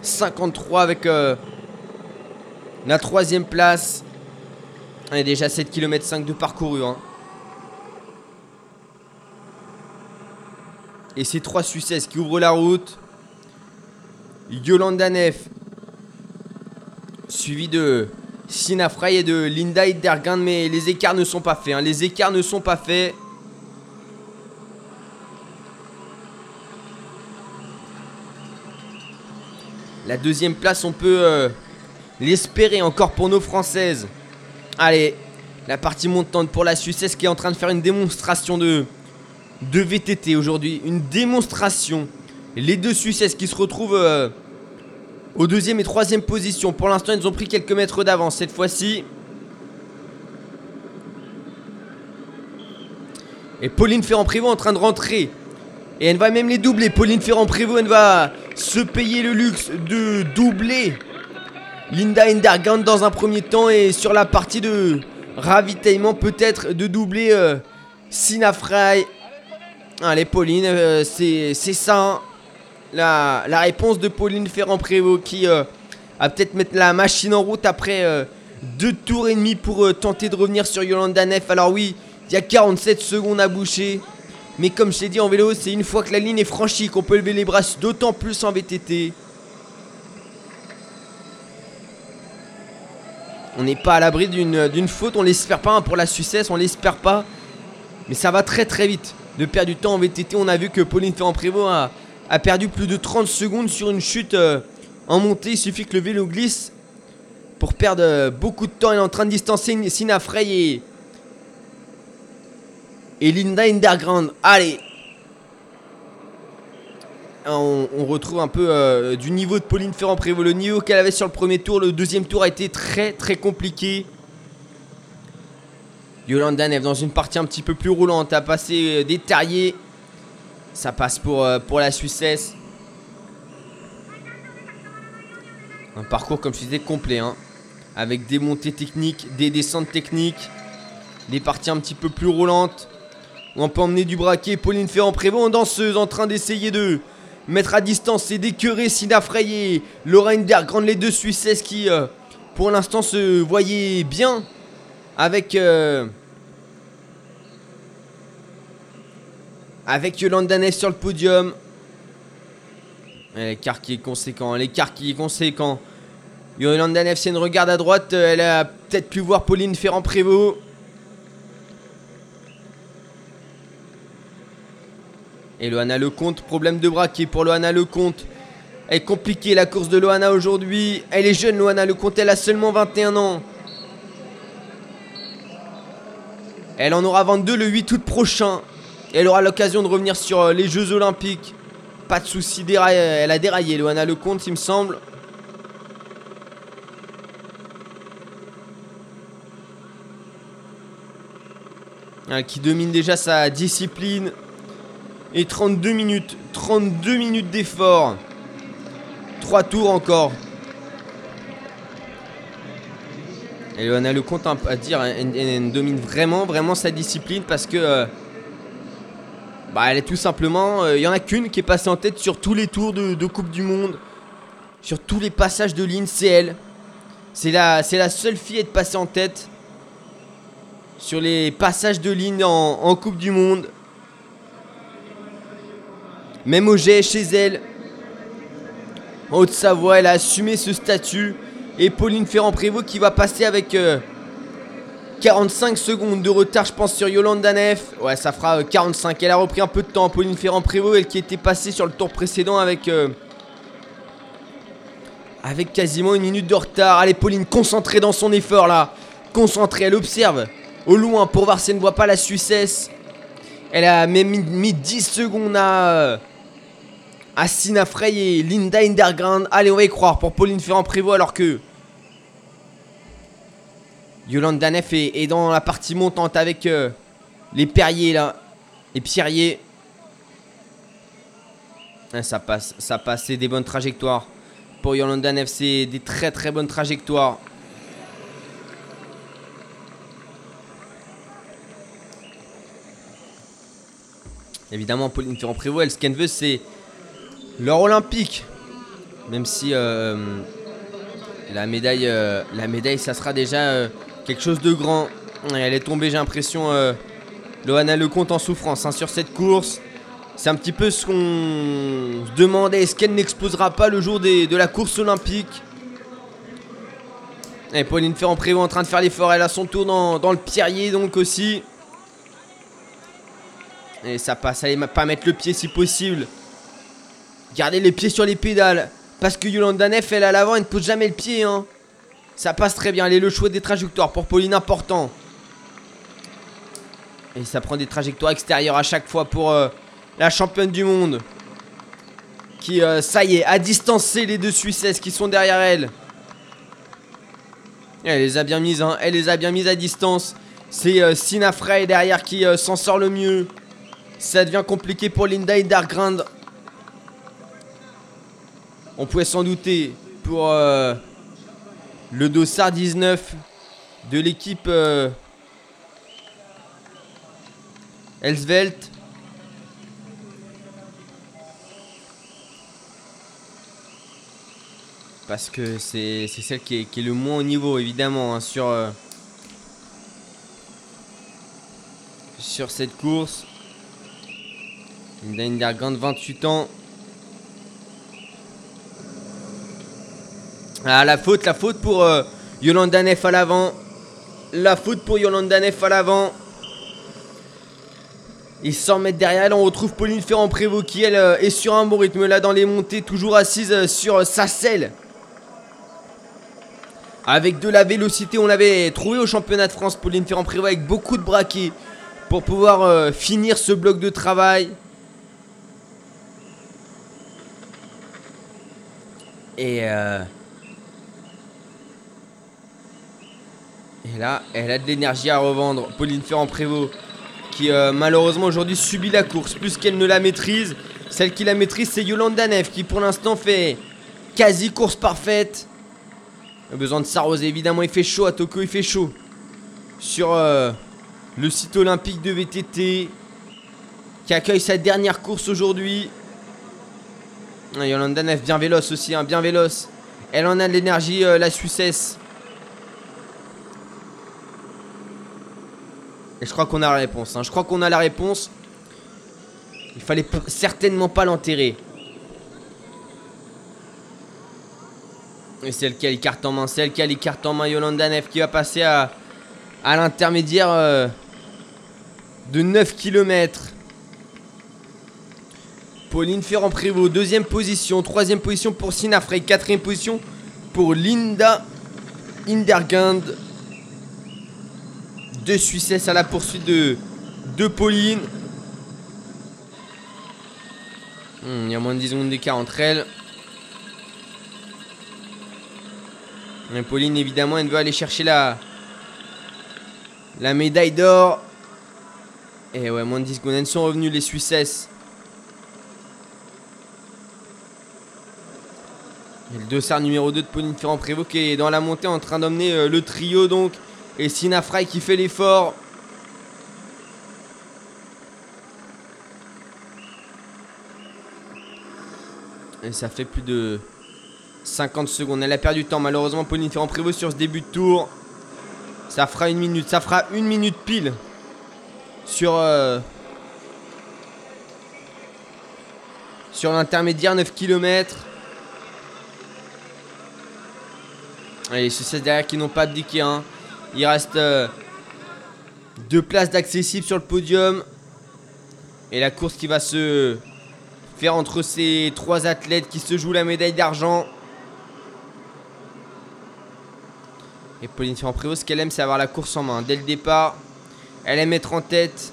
53 avec euh, la troisième place. Y a déjà 7 km 5 de parcouru. hein. Et c'est trois Suissesses qui ouvrent la route. Yolanda Neff. Suivi de Sina Frey et de Linda Hiddergand. Mais les écarts ne sont pas faits. hein. Les écarts ne sont pas faits. La deuxième place, on peut euh, l'espérer encore pour nos Françaises. Allez, la partie montante pour la Suissesse qui est en train de faire une démonstration de, de VTT aujourd'hui. Une démonstration. Les deux Suissesses qui se retrouvent euh, aux deuxième et troisième position. Pour l'instant, ils ont pris quelques mètres d'avance cette fois-ci. Et Pauline Ferrand-Prévot en train de rentrer. Et elle va même les doubler. Pauline Ferrand-Prévot, elle va se payer le luxe de doubler Linda Hindergand dans un premier temps. Et sur la partie de ravitaillement, peut-être de doubler euh. Allez, Pauline, euh, c'est ça. hein. La, la réponse de Pauline Ferrand-Prévot qui euh, va peut-être mettre la machine en route après euh, deux tours et demi pour euh, tenter de revenir sur Yolanda Neff. Alors oui, il y a 47 secondes à boucher. Mais comme je t'ai dit en vélo, c'est une fois que la ligne est franchie qu'on peut lever les bras, d'autant plus en VTT. On n'est pas à l'abri d'une faute, on l'espère pas hein, pour la Suissesse, on l'espère pas. Mais ça va très très vite de perdre du temps en VTT. On a vu que Pauline Ferrand-Prévot a, perdu plus de 30 secondes sur une chute euh, en montée. Il suffit que le vélo glisse pour perdre euh, beaucoup de temps. Elle est en train de distancer Sina Frey et, et Linda Hindergrand. Allez on, on retrouve un peu euh, du niveau de Pauline Ferrand-Prévot. Le niveau qu'elle avait sur le premier tour. Le deuxième tour a été très très compliqué. Yolanda Neff dans une partie un petit peu plus roulante a passé euh, des terriers. Ça passe pour, euh, pour la Suissesse. Un parcours comme je disais complet. hein. Avec des montées techniques, des descentes techniques. Des parties un petit peu plus roulantes. On peut emmener du braquet. Pauline Ferrand-Prévot en danseuse en train d'essayer de mettre à distance et d'écœurer Sina Frey et Lorraine Dergrand, les deux Suissesses qui euh, pour l'instant se voyaient bien avec euh, avec Yolanda Neff sur le podium. L'écart qui est conséquent, l'écart qui est conséquent. Yolanda Neff, c'est une regarde à droite, elle a peut-être pu voir Pauline Ferrand-Prévot. Et Loana Lecomte, problème de braquet pour Loana Lecomte. Elle est compliquée la course de Loana aujourd'hui. Elle est jeune Loana Lecomte, elle a seulement 21 ans. Elle en aura 22 le 8 août prochain. Elle aura l'occasion de revenir sur euh, les Jeux Olympiques. Pas de soucis, déra- elle a déraillé Loana Lecomte il me semble. Ah, Qui domine déjà sa discipline. Et 32 minutes. 32 minutes d'effort. 3 tours encore. Et on a le compte à dire, elle, domine vraiment, vraiment sa discipline parce que. euh, bah, elle est tout simplement. euh, Il y en a qu'une qui est passée en tête sur tous les tours de, Coupe du Monde. Sur tous les passages de ligne, c'est elle. C'est la, c'est la seule fille à être passée en tête. Sur les passages de ligne en Coupe du Monde. Même au chez elle. En Haute-Savoie, elle a assumé ce statut. Et Pauline Ferrand-Prévot qui va passer avec euh, 45 secondes de retard, je pense, sur Yolanda Neff. Ouais, ça fera euh, 45. Elle a repris un peu de temps. Pauline Ferrand-Prévot, elle qui était passée sur le tour précédent avec. euh, avec quasiment une minute de retard. Allez, Pauline, concentrée dans son effort là. Concentrée, elle observe au loin pour voir si elle ne voit pas la Suissesse. Elle a même mis, mis 10 secondes à. Euh, à Sina Frey et Linda Hindergrand. Allez, on va y croire pour Pauline Ferrand-Prévot alors que. Yolande Neff est, dans la partie montante avec euh, les Perriers là. Les Pierriers. Ah, ça passe, ça passe, c'est des bonnes trajectoires. Pour Yolanda Neff, c'est des très très bonnes trajectoires. Évidemment, Pauline Ferrand-Prévot, elle, ce qu'elle veut, c'est l'or olympique. Même si euh, la médaille, euh, la médaille, ça sera déjà euh, quelque chose de grand. Elle est tombée, j'ai l'impression, Loana Lecomte en souffrance hein, sur cette course. C'est un petit peu ce qu'on se demandait. Est-ce qu'elle n'explosera pas le jour de la course olympique? Et Pauline Ferrand-Prévot en train de faire l'effort. Elle a son tour dans, dans le pierrier donc aussi. Et ça passe. Allez, pas mettre le pied si possible. Gardez les pieds sur les pédales. Parce que Yolanda Neff, elle à l'avant, elle ne pose jamais le pied. Hein. Ça passe très bien. Allez, le choix des trajectoires pour Pauline, important. Et ça prend des trajectoires extérieures à chaque fois pour euh, la championne du monde. Qui, euh, ça y est, a distancé les deux Suissesses qui sont derrière elle. Et Elle les a bien mises, hein. Elle les a bien mises à distance. C'est euh, Sina Frey derrière qui s'en sort le mieux. Ça devient compliqué pour Linda Hindergrand. On pouvait s'en douter pour euh, le dossard 19 de l'équipe euh, Elsvelt. Parce que c'est celle qui est, le moins au niveau, évidemment, hein, sur, euh, sur cette course. Linda Hindergrand, 28 ans. Ah, la faute, la faute pour euh, Yolanda Neff à l'avant. La faute pour Yolanda Neff à l'avant. Et 100 mètres derrière elle, on retrouve Pauline Ferrand-Prévot qui, elle, euh, est sur un bon rythme là dans les montées, toujours assise euh, sur sa selle. Avec de la vélocité, on l'avait trouvé au championnat de France, Pauline Ferrand-Prévot, avec beaucoup de braquets pour pouvoir finir ce bloc de travail. Et, et là, elle a de l'énergie à revendre. Pauline Ferrand-Prévot, qui euh, malheureusement aujourd'hui subit la course plus qu'elle ne la maîtrise. Celle qui la maîtrise, c'est Yolanda Neff, qui pour l'instant fait quasi course parfaite. A besoin de s'arroser, évidemment, il fait chaud à Tokyo, il fait chaud. Sur euh, le site olympique de VTT, qui accueille sa dernière course aujourd'hui. Ah, Yolanda Neff, bien véloce aussi, hein, bien véloce. Elle en a de l'énergie, euh, la Suissesse. Et je crois qu'on a la réponse. hein. Je crois qu'on a la réponse. Il fallait certainement pas l'enterrer. Et c'est qui a les cartes en main. C'est qui a les cartes en main. Yolanda Neff qui va passer à, l'intermédiaire euh, de 9 km. Pauline Ferrand-Prévot, deuxième position. Troisième position pour Sina Frey. Quatrième position pour Linda Hindergand. Deux Suissesses à la poursuite de, de Pauline. Hmm, Il y a moins de 10 secondes d'écart entre elles. Pauline, évidemment, elle veut aller chercher la, médaille d'or. Et ouais, moins de 10 secondes. Elles sont revenues, les Suissesses. Et le dossard numéro 2 de Pauline Ferrand-Prévot qui dans la montée en train d'emmener euh, le trio donc. Et Sina Frey qui fait l'effort. Et ça fait plus de 50 secondes. Elle a perdu du temps malheureusement Pauline Ferrand-Prévot sur ce début de tour. Ça fera une minute. Ça fera une minute pile. Sur... euh, sur l'intermédiaire 9 km. Et les Success derrière qui n'ont pas abdiqué. Hein. Il reste euh, deux places d'accessible sur le podium. Et la course qui va se faire entre ces trois athlètes qui se jouent la médaille d'argent. Et Pauline Ferrand-Prévot, ce qu'elle aime, c'est avoir la course en main. Dès le départ, elle aime être en tête.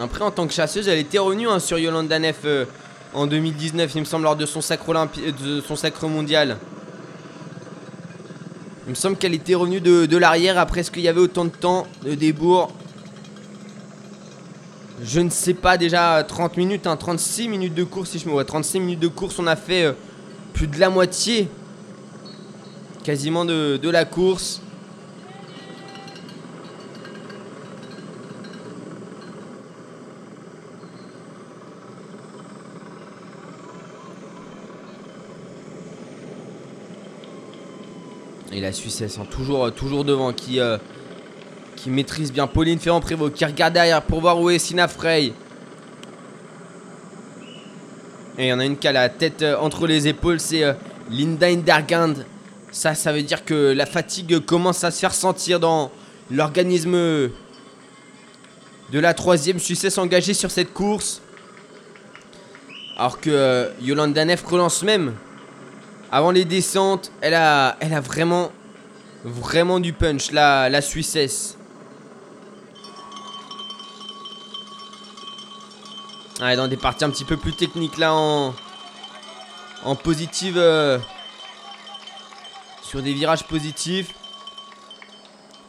Après, en tant que chasseuse, elle était revenue hein, sur Yolanda Neff euh, en 2019, il me semble, lors de son sacre, de son sacre mondial. Il me semble qu'elle était revenue de, de l'arrière après ce qu'il y avait autant de temps de débours? Je ne sais pas, déjà 30 minutes, hein, 36 minutes de course, si je me vois. 36 minutes de course, on a fait euh, plus de la moitié quasiment de, de la course. Et la Suisse, sont toujours, toujours devant, qui, euh, qui maîtrise bien Pauline Ferrand-Prévot, qui regarde derrière pour voir où est Sina Frey. Et il y en a une qui a la tête euh, entre les épaules, c'est euh, Linda Indergand. Ça, ça veut dire que la fatigue commence à se faire sentir dans l'organisme de la troisième Suissesse engagée sur cette course. Alors que euh, Yolanda Neff relance même. Avant les descentes, elle a, elle a vraiment, vraiment du punch, la, la Suissesse. Ouais, dans des parties un petit peu plus techniques là en, en positive. euh, sur des virages positifs.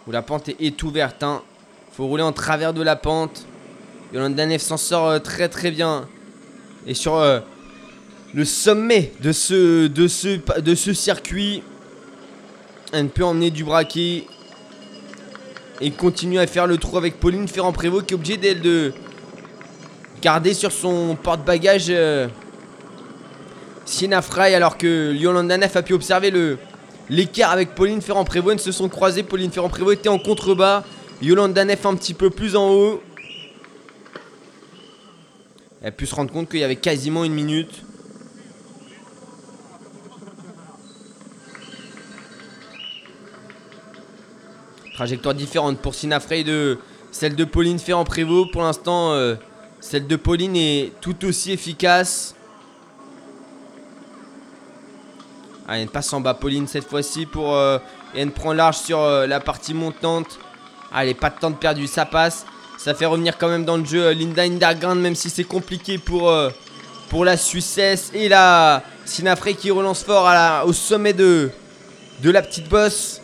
Où la pente est, est ouverte. Hein. Faut rouler en travers de la pente. Yolanda Neff s'en sort euh, très très bien. Et sur euh, le sommet de ce, circuit, elle peut emmener du braquet. Et continue à faire le trou avec Pauline Ferrand-Prévot qui est obligée d'elle de garder sur son porte-bagages euh, Fry alors que Yolanda Neff a pu observer le l'écart avec Pauline Ferrand-Prévot. Elles se sont croisées. Pauline Ferrand-Prévot était en contrebas. Yolanda Neff un petit peu plus en haut. Elle a pu se rendre compte qu'il y avait quasiment une minute. Trajectoire différente pour Sina Frey de celle de Pauline Ferrand-Prévot. Pour l'instant, euh, celle de Pauline est tout aussi efficace. Ah, elle passe en bas Pauline cette fois-ci pour... euh, et elle prend large sur euh, la partie montante. Allez, pas de temps de perdu, ça passe. Ça fait revenir quand même dans le jeu Linda Indergrand, même si c'est compliqué pour, pour la Suissesse. Et là, Sinafré qui relance fort la- au sommet de, de la petite bosse.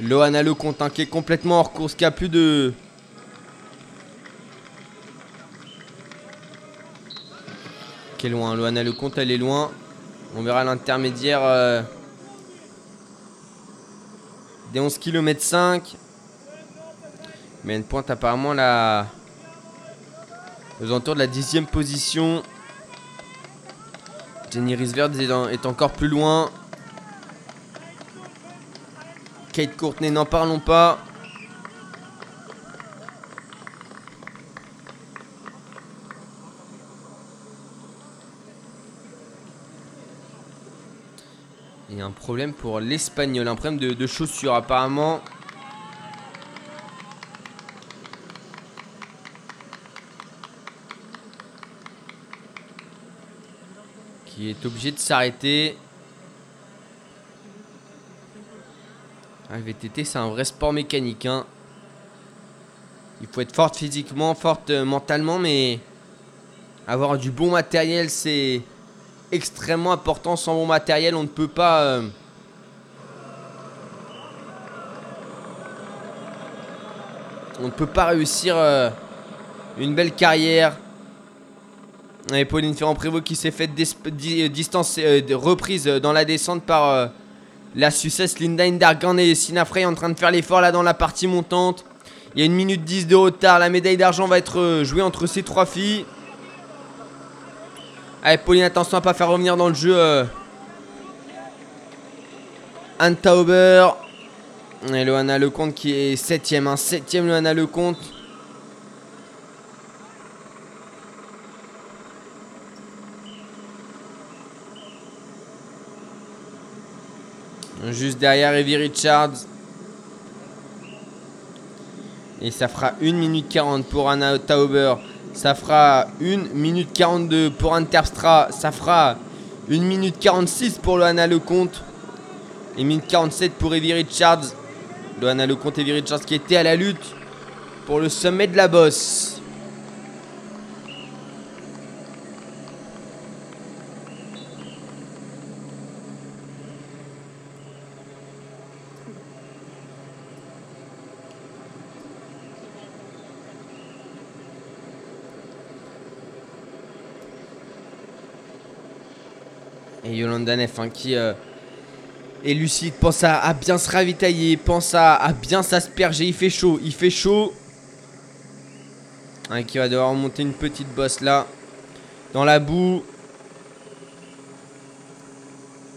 Loana Lecomte hein, qui est complètement hors course, qui a plus de... Qui est loin, Loana Lecomte elle est loin. On verra l'intermédiaire euh, des 11 km 5. Mais une pointe apparemment la... aux alentours de la dixième position. Jenny Risverd est, dans- est encore plus loin. Kate Courtney, n'en parlons pas. A un problème pour l'espagnol, un problème de chaussures apparemment. Qui est obligé de s'arrêter. Le VTT, c'est un vrai sport mécanique. hein. Il faut être forte physiquement, forte euh, mentalement, mais avoir du bon matériel, c'est extrêmement important. Sans bon matériel, on ne peut pas. euh, On ne peut pas réussir euh, une belle carrière. Et Pauline Ferrand-Prévot qui s'est fait des- di- euh, distance reprise dans la descente par la Suissesse Linda Indergan et Sina Frey en train de faire l'effort là dans la partie montante. Il y a une minute 10 de retard. La médaille d'argent va être euh, jouée entre ces trois filles. Allez, Pauline, attention à pas faire revenir dans le jeu euh, Anne Tauber. Et Loana Lecomte qui est 7ème. Hein, 7ème Loana Lecomte. Juste derrière Evie Richards. Et ça fera 1 minute 40 pour Anna Tauber. Ça fera 1 minute 42 pour Anne. Ça fera 1 minute 46 pour Loana Lecomte. Et 1 minute 47 pour Evie Richards. Loana Lecomte et Evie Richards qui étaient à la lutte pour le sommet de la bosse. Yolanda Neff qui euh, est lucide, pense à, bien se ravitailler, pense à, bien s'asperger. Il fait chaud, il fait chaud. Hein, qui va devoir monter une petite bosse là. Dans la boue.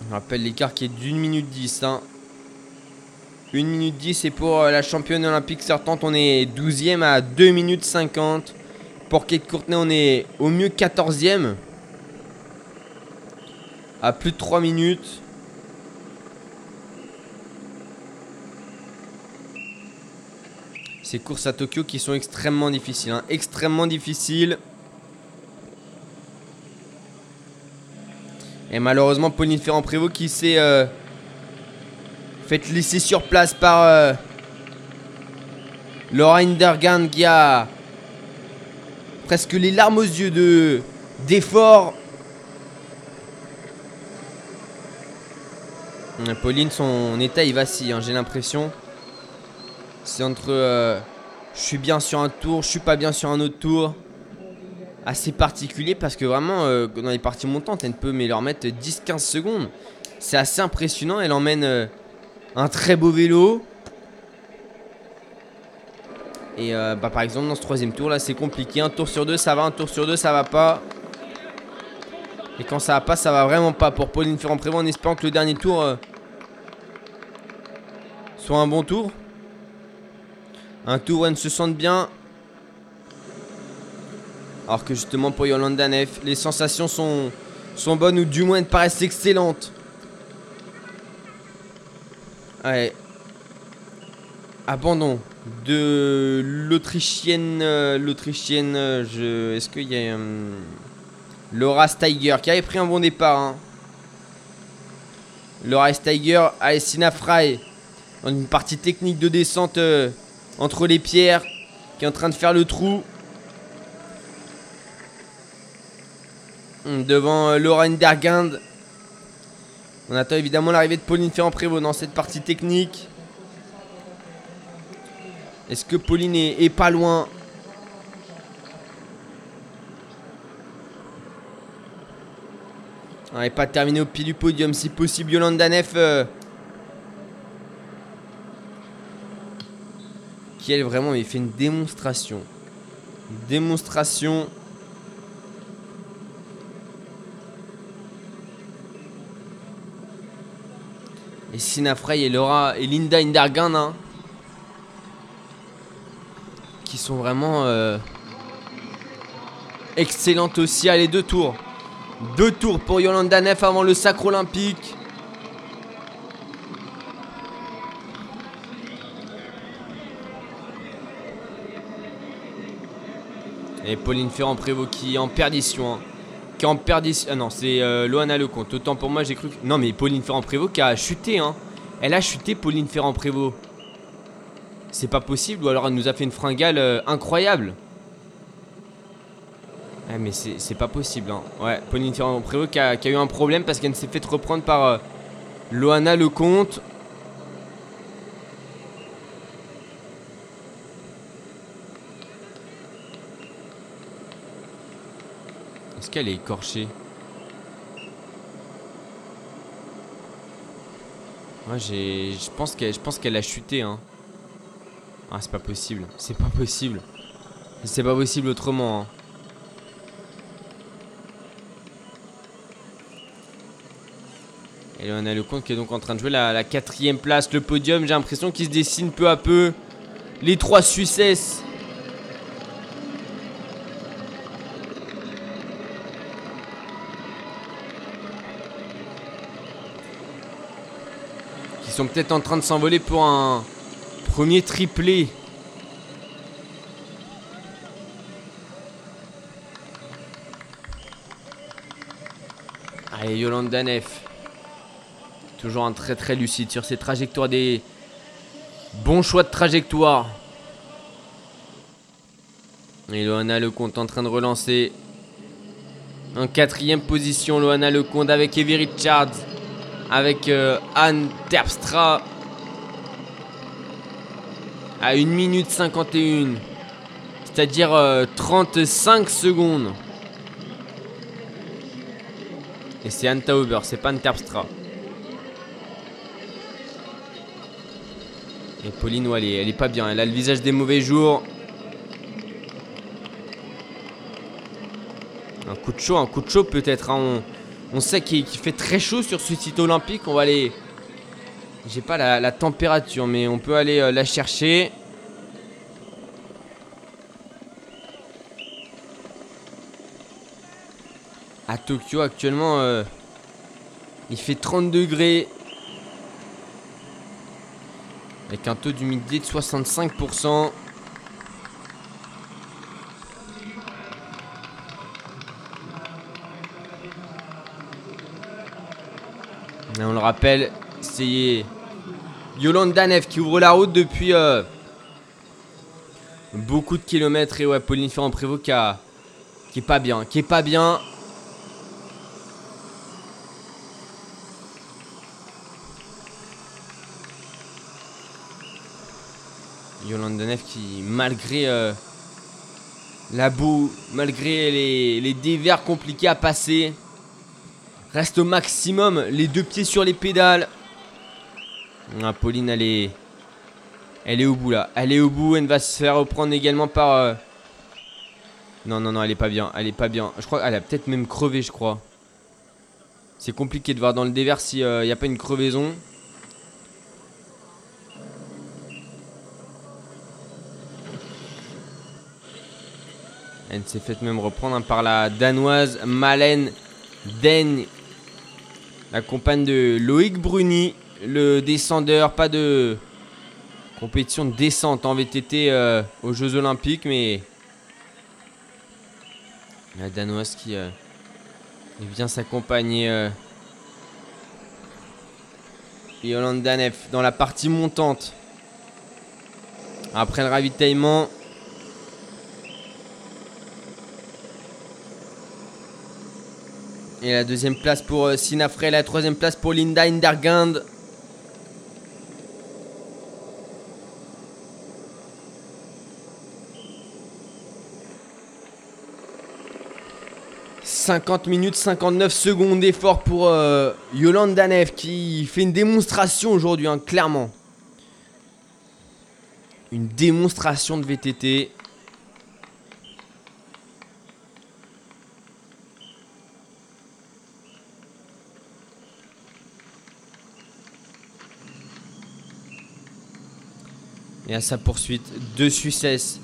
On rappelle l'écart qui est d'une minute 10. Hein. 1 minute 10 et pour euh, la championne olympique sortante on est 12ème à 2 minutes 50. Pour Kate Courtenay on est au mieux 14ème. À plus de 3 minutes. Ces courses à Tokyo qui sont extrêmement difficiles. Hein. Extrêmement difficiles. Et malheureusement, Pauline Ferrand-Prévot qui s'est euh, fait laisser sur place par euh, Laura Indergan qui a presque les larmes aux yeux de d'effort. Pauline, son état il vacille, hein, j'ai l'impression. C'est entre euh, je suis bien sur un tour, je suis pas bien sur un autre tour. Assez particulier parce que vraiment, euh, dans les parties montantes, elle peut mais leur mettre 10-15 secondes. C'est assez impressionnant. Elle emmène euh, un très beau vélo. Et bah, par exemple, dans ce troisième tour là, c'est compliqué. Un tour sur deux, ça va. Un tour sur deux, ça va pas. Et quand ça va pas, ça va vraiment pas pour Pauline Ferrand-Prévot en espérant que le dernier tour soit un bon tour. Un tour où elle se sente bien. Alors que justement pour Yolanda Neff, les sensations sont, sont bonnes ou du moins elles paraissent excellentes. Ouais. Abandon de l'Autrichienne. Euh, L'Autrichienne. Euh, je. Est-ce qu'il y a. Euh, Laura Steiger qui avait pris un bon départ. Hein. Laura Steiger, Alessina Fry. Une partie technique de descente entre les pierres, qui est en train de faire le trou. Devant euh, Dergand. On attend évidemment l'arrivée de Pauline Ferrand-Prévot dans cette partie technique. Est-ce que Pauline est, pas loin? Elle n'est pas terminé au pied du podium. Si possible, Yolanda Neff euh, qui elle vraiment fait une démonstration. démonstration. Et Sina Frey et Laura et Linda Indergan hein, qui sont vraiment euh, excellentes aussi. Allez, deux tours. Deux tours pour Yolanda Neff avant le sacre olympique. Et Pauline Ferrand-Prévot qui est en perdition. Hein. Qui est en perdition. Ah non, c'est euh, Loana Lecomte. Autant pour moi, j'ai cru que. Non, mais Pauline Ferrand-Prévot qui a chuté. Hein. Elle a chuté, Pauline Ferrand-Prévot. C'est pas possible, ou alors elle nous a fait une fringale euh, incroyable. Ouais, mais c'est pas possible. Hein. Ouais, Pauline Ferrand-Prévot qui, a, eu un problème parce qu'elle s'est fait reprendre par euh, Loana Lecomte. Qu'elle est écorchée Moi j'ai. Je pense qu'elle. Je pense qu'elle a chuté hein. Ah c'est pas possible. C'est pas possible. C'est pas possible autrement hein. Et on a le compte qui est donc en train de jouer la, la quatrième place, le podium, j'ai l'impression qu'il se dessine peu à peu. Les trois Suissesses sont peut-être en train de s'envoler pour un premier triplé. Allez, Yolanda Neff. Toujours un très très lucide sur ses trajectoires des bons choix de trajectoire. Et Loana Lecomte en train de relancer. En quatrième position, Loana Lecomte avec Evie Richards avec euh, Anne Terpstra à 1 minute 51. C'est-à-dire 35 euh, secondes. Et c'est Anne Tauber, c'est pas Anne Terpstra. Et Pauline, elle, est, elle est pas bien. Elle a le visage des mauvais jours. coup de chaud, un coup de chaud peut-être. hein. On sait qu'il fait très chaud sur ce site olympique. On va aller. J'ai pas la, la température, mais on peut aller euh, la chercher. À Tokyo actuellement, euh, il fait 30 degrés. Avec un taux d'humidité de 65%. On le rappelle, c'est Yolande Neff qui ouvre la route depuis euh, beaucoup de kilomètres. Et ouais, Pauline Ferrand-Prévot qui, qui est pas bien. Qui est pas bien. Yolande Neff qui, malgré euh, la boue, malgré les, les dévers compliqués à passer, reste au maximum, les deux pieds sur les pédales. Ah, Pauline, elle est, elle est au bout là. Elle est au bout, elle va se faire reprendre également par. euh, Non, non, non, elle est pas bien. Elle est pas bien. Je crois qu'elle a peut-être même crevé, je crois. C'est compliqué de voir dans le dévers s'il n'y a pas une crevaison. Elle s'est faite même reprendre hein, par la danoise Malène Den, la compagne de Loïc Bruni, le descendeur. Pas de compétition de descente en VTT euh, aux Jeux Olympiques, mais la danoise qui euh, vient s'accompagner. Euh, Danef dans la partie montante. Après le ravitaillement, Et la deuxième place pour euh, Sina Frey, la troisième place pour Linda Indergand. « 50 minutes 59 secondes d'effort pour euh, Yolande Danev qui fait une démonstration aujourd'hui, hein, clairement. Une démonstration de VTT. Et à sa poursuite, deux Suissesses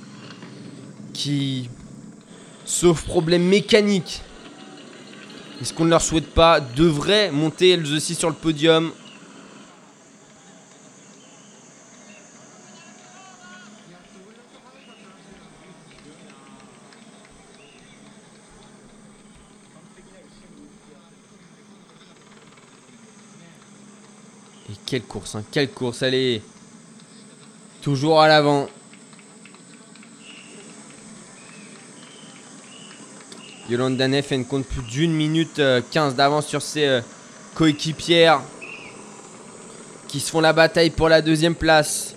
qui, sauf problème mécanique, et ce qu'on ne leur souhaite pas, devraient monter elles aussi sur le podium? Et quelle course, hein, quelle course, est toujours à l'avant. Yolande Danef, elle ne compte plus d'une minute euh, 15 d'avance sur ses euh, coéquipières qui se font la bataille pour la deuxième place.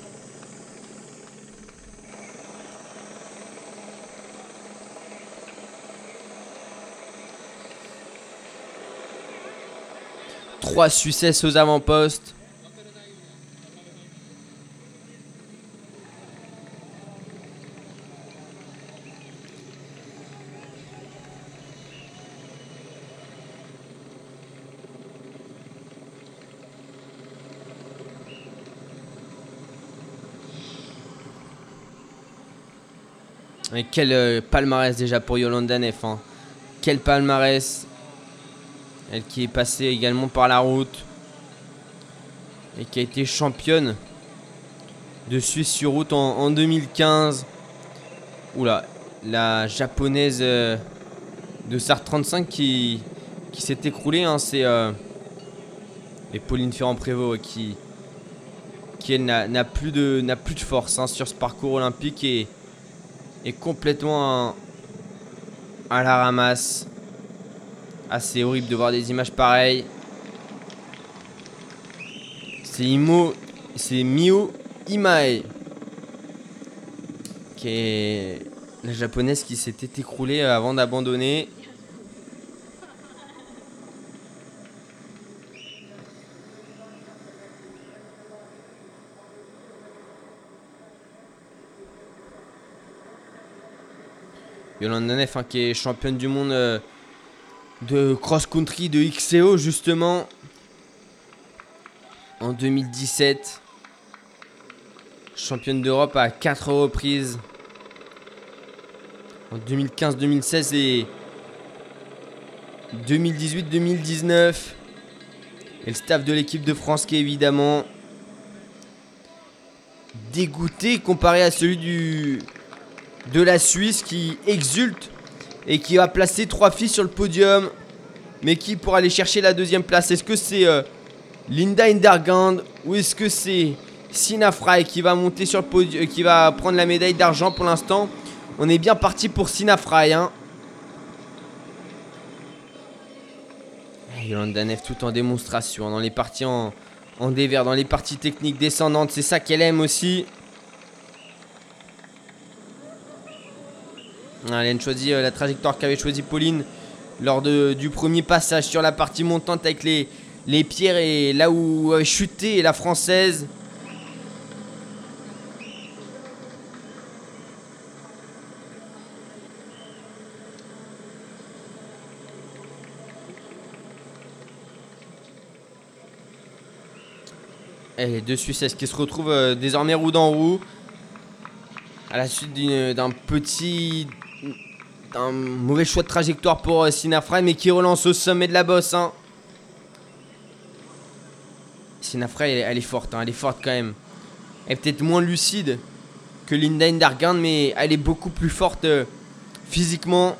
Trois Suissesses aux avant-postes. Quel euh, palmarès déjà pour Yolanda Neff. hein. Quel palmarès. Elle qui est passée également par la route. Et qui a été championne de Suisse sur route en, en 2015. Oula, la japonaise euh, de SAR 35 qui, qui s'est écroulée. hein, C'est euh, et Pauline Ferrand-Prévot qui, qui elle n'a n'a plus, de- n'a plus de force hein, sur ce parcours olympique. Et, est complètement à, la ramasse. Assez horrible de voir des images pareilles. C'est Imo, c'est Mio Imae qui est la japonaise qui s'était écroulée avant d'abandonner. Yolande Neff hein, qui est championne du monde euh, de cross-country de XCO justement en 2017. Championne d'Europe à 4 reprises. En 2015-2016 et 2018-2019. Et le staff de l'équipe de France qui est évidemment dégoûté comparé à celui du, de la Suisse qui exulte et qui va placer trois filles sur le podium. Mais qui pour aller chercher la deuxième place Est-ce que c'est euh, Linda Indergand ou est-ce que c'est Sina qui va monter sur le podium, euh, qui va prendre la médaille d'argent pour l'instant? On est bien parti pour Sina Fry. Hein. Yolanda Neff tout en démonstration, dans les parties en, en dévers, dans les parties techniques descendantes, c'est ça qu'elle aime aussi. Ah, elle a choisi euh, la trajectoire qu'avait choisi Pauline lors de, du premier passage sur la partie montante avec les, les pierres et là où avait chuté la française. Et les deux Suisses qui se retrouvent euh, désormais roue dans roue. À la suite d'un petit. D'un mauvais choix de trajectoire pour euh, Sinafray, mais qui relance au sommet de la bosse. Hein. Elle, est forte, hein, elle est forte quand même. Elle est peut-être moins lucide que Linda Indargand, mais elle est beaucoup plus forte euh, physiquement.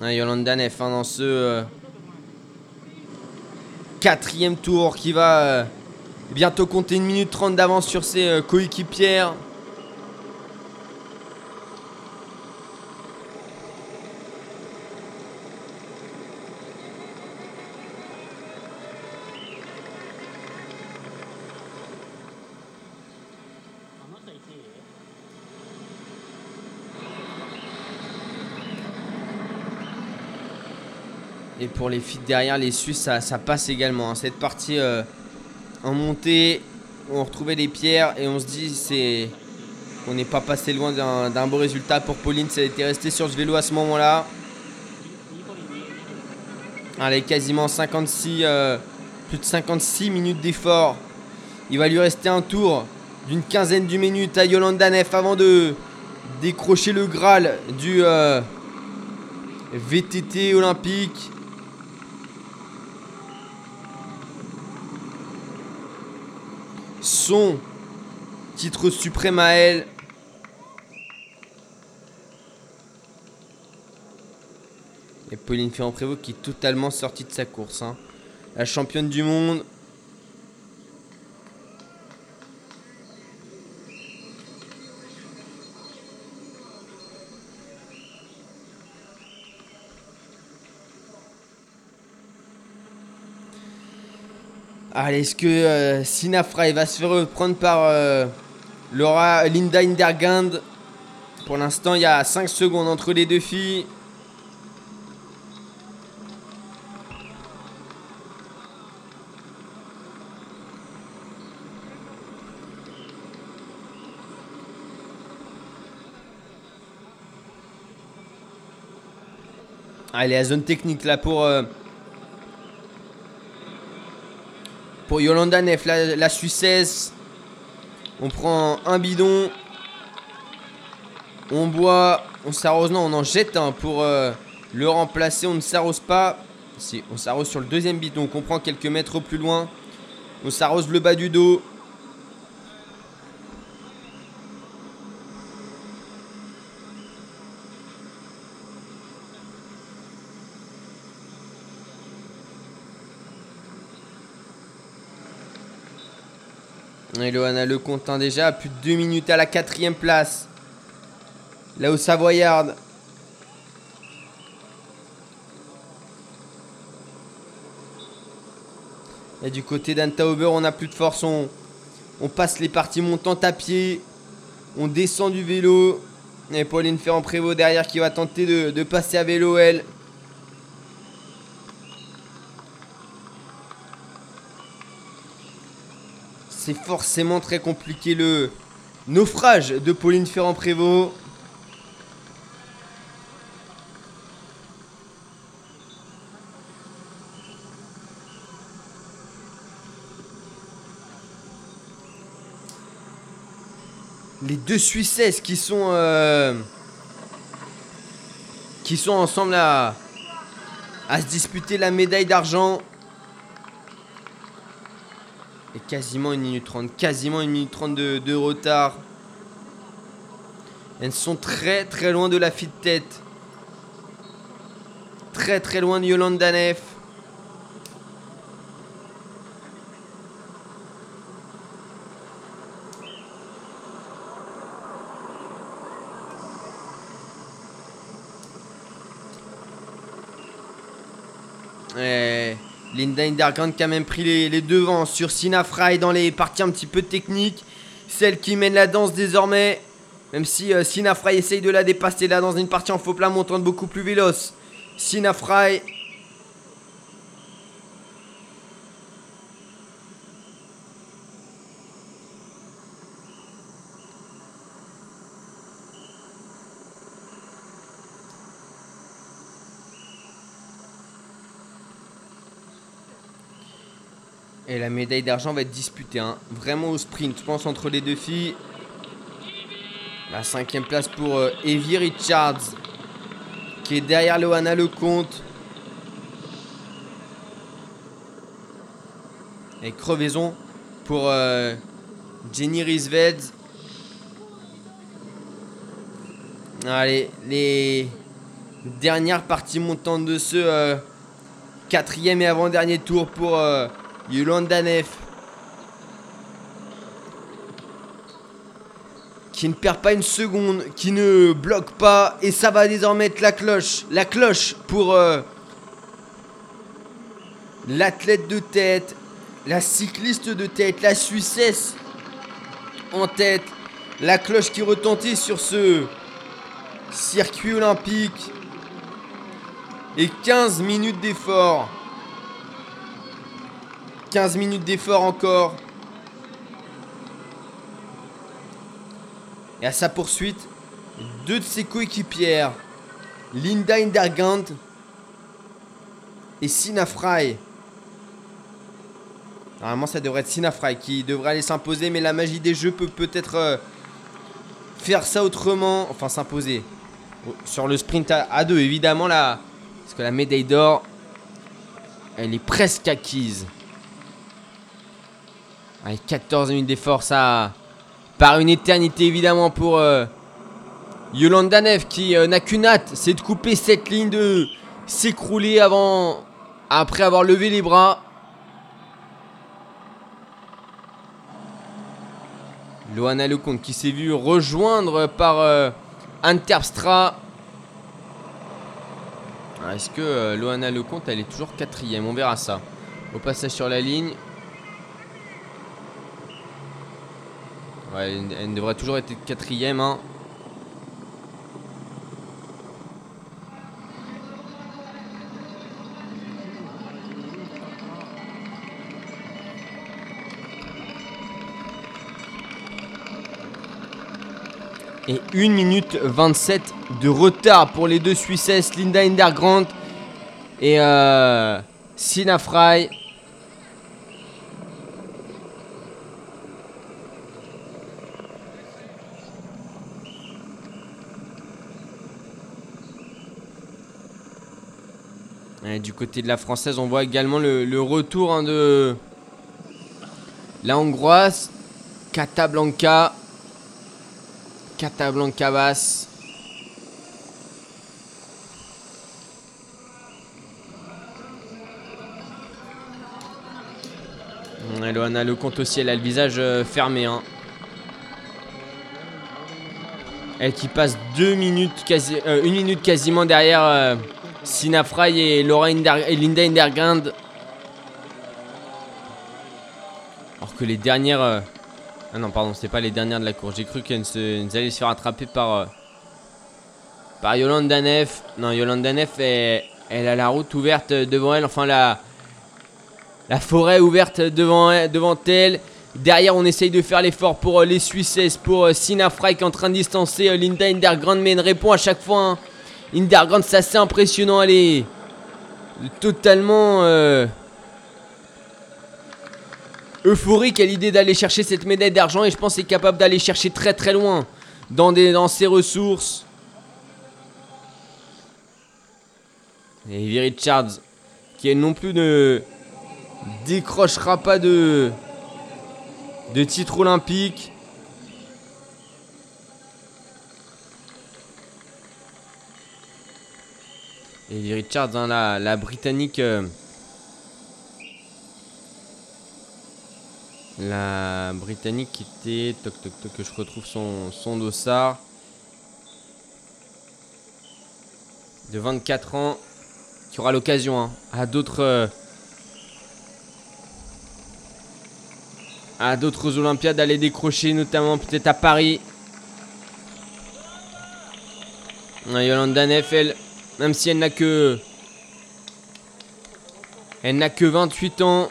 Yolanda Neff hein, dans ce euh, quatrième tour qui va euh, bientôt compter une minute 30 d'avance sur ses euh, coéquipières. Et pour les filles derrière, les Suisses, ça, passe également. Hein. Cette partie euh, en montée, on retrouvait les pierres et on se dit c'est on n'est pas passé loin d'un beau résultat pour Pauline. Elle était restée sur ce vélo à ce moment-là. Allez, quasiment 56, euh, plus de 56 minutes d'effort. Il va lui rester un tour d'une quinzaine de minutes à Yolanda Neff avant de décrocher le Graal du euh, VTT olympique. Titre suprême à elle. Et Pauline Ferrand-Prévot qui est totalement sortie de sa course. Hein. La championne du monde. Allez, est-ce que euh, Sina Fry va se faire reprendre par euh, Laura Linda Indergand Pour l'instant, il y a 5 secondes entre les deux filles. Allez, la zone technique là pour euh, Pour Yolanda Neff, la, Suissesse. On prend un bidon. On boit. On s'arrose. Non, on en jette un pour euh, le remplacer. On ne s'arrose pas. Si, on s'arrose sur le deuxième bidon. On prend quelques mètres plus loin. On s'arrose le bas du dos. Et Loana Le Contin déjà, plus de 2 minutes à la quatrième place. Là où Savoyard. Et du côté d'Antauber, on n'a plus de force. On, passe les parties montantes à pied. On descend du vélo. Et Pauline Ferrand-Prévot derrière qui va tenter de passer à vélo, elle. C'est forcément très compliqué le, Naufrage de Pauline Ferrand-Prévot. Les deux Suissesses qui sont euh, qui sont ensemble à à se disputer la médaille d'argent. Et quasiment une minute 30, quasiment une minute 30 de, de retard. Elles sont très très loin de la fille de tête. Très très loin de Yolanda Neff. Et Linda Hindergand qui a même pris les, devants sur Sina Fry dans les parties un petit peu techniques. Celle qui mène la danse désormais. Même si euh, essaye de la dépasser là dans une partie en faux plat montante beaucoup plus véloce. Sina. La médaille d'argent va être disputée, hein. vraiment au sprint, je pense, entre les deux filles? La cinquième place pour euh, Evie Richards, qui est derrière Loana Lecomte. Et crevaison pour euh, Jenny Riesveld. Allez, les dernières parties montantes de ce euh, quatrième et avant-dernier tour pour Yolanda Neff. Qui ne perd pas une seconde, qui ne bloque pas. Et ça va désormais être la cloche. La cloche pour euh, l'athlète de tête, la cycliste de tête, la Suissesse en tête. La cloche qui retentit sur ce circuit olympique. Et 15 minutes d'effort. 15 minutes d'effort encore. Et à sa poursuite, deux de ses coéquipières, Linda Hindergand et Sina Fry. Normalement, ça devrait être Sina Fry qui devrait aller s'imposer, mais la magie des jeux peut peut-être euh, faire ça autrement. Enfin, s'imposer. Sur le sprint à, à deux, évidemment, là. Parce que la médaille d'or, elle est presque acquise. Allez, 14 minutes d'effort, ça par une éternité évidemment pour euh, Yolanda qui euh, n'a qu'une hâte, c'est de couper cette ligne, de s'écrouler avant, après avoir levé les bras. Loana Lecomte qui s'est vu rejoindre par euh, Interpstra. Ah, Est-ce que euh, Loana Lecomte elle est toujours quatrième? On verra ça. Au passage sur la ligne. Ouais, elle, devrait toujours être quatrième. Hein. Et 1 minute 27 de retard pour les deux Suissesses, Linda Hindergrand et euh, Sina Fry. Et du côté de la française, on voit également le, retour hein, de la hongroise Catablanca. Catablanca basse. Loana le compte aussi, elle a le visage euh, fermé. Hein. Elle qui passe deux minutes euh, une minute quasiment derrière euh, Sina Fry et, Laura et Linda Hindergand. Alors que les dernières. euh, Ah non, pardon, c'était pas les dernières de la course. J'ai cru qu'elles allaient se faire attraper par. euh, par Yolanda Neff. Non, Yolanda Neff, elle, elle a la route ouverte devant elle. Enfin, la. La forêt ouverte devant, elle-. Derrière, on essaye de faire l'effort pour euh, les Suisses, pour Sina Fry qui est en train de distancer Linda Indergrand, mais elle répond à chaque fois. hein. Indergrand, c'est assez impressionnant. Est totalement euh, euphorique à l'idée d'aller chercher cette médaille d'argent et je pense qu'elle est capable d'aller chercher très très loin dans, ses ressources. Et Ivy Richards, qui elle non plus ne décrochera pas de titre olympique. Et Richards, hein, la, britannique. euh, la britannique qui était. Toc toc toc, que je retrouve son, son dossard. De 24 ans. Qui aura l'occasion hein, à d'autres. euh, à d'autres Olympiades d'aller décrocher, notamment peut-être à Paris. Yolanda Neff, elle, même si elle n'a que. Elle n'a que 28 ans.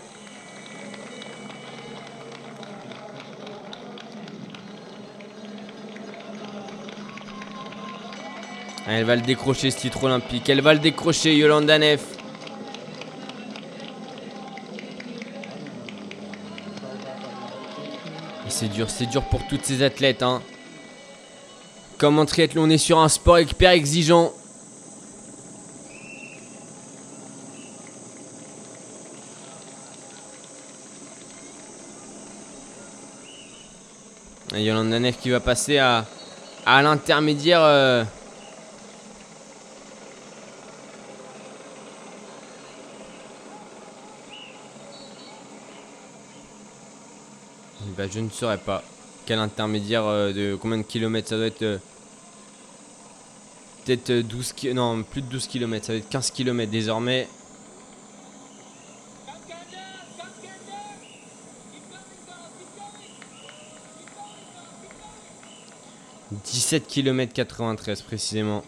Elle va le décrocher ce titre olympique. Elle va le décrocher, Yolanda Neff. C'est dur, c'est dur pour toutes ces athlètes. Hein. Comme en triathlon, on est sur un sport hyper exigeant. Yolanda Neff qui va passer à, l'intermédiaire. euh, Bah, je ne saurais pas. Quel intermédiaire euh, de combien de kilomètres ça doit être euh, Peut-être euh, 12 ki- Non, plus de 12 kilomètres. Ça doit être 15 kilomètres désormais. « 17 km 93 précisément.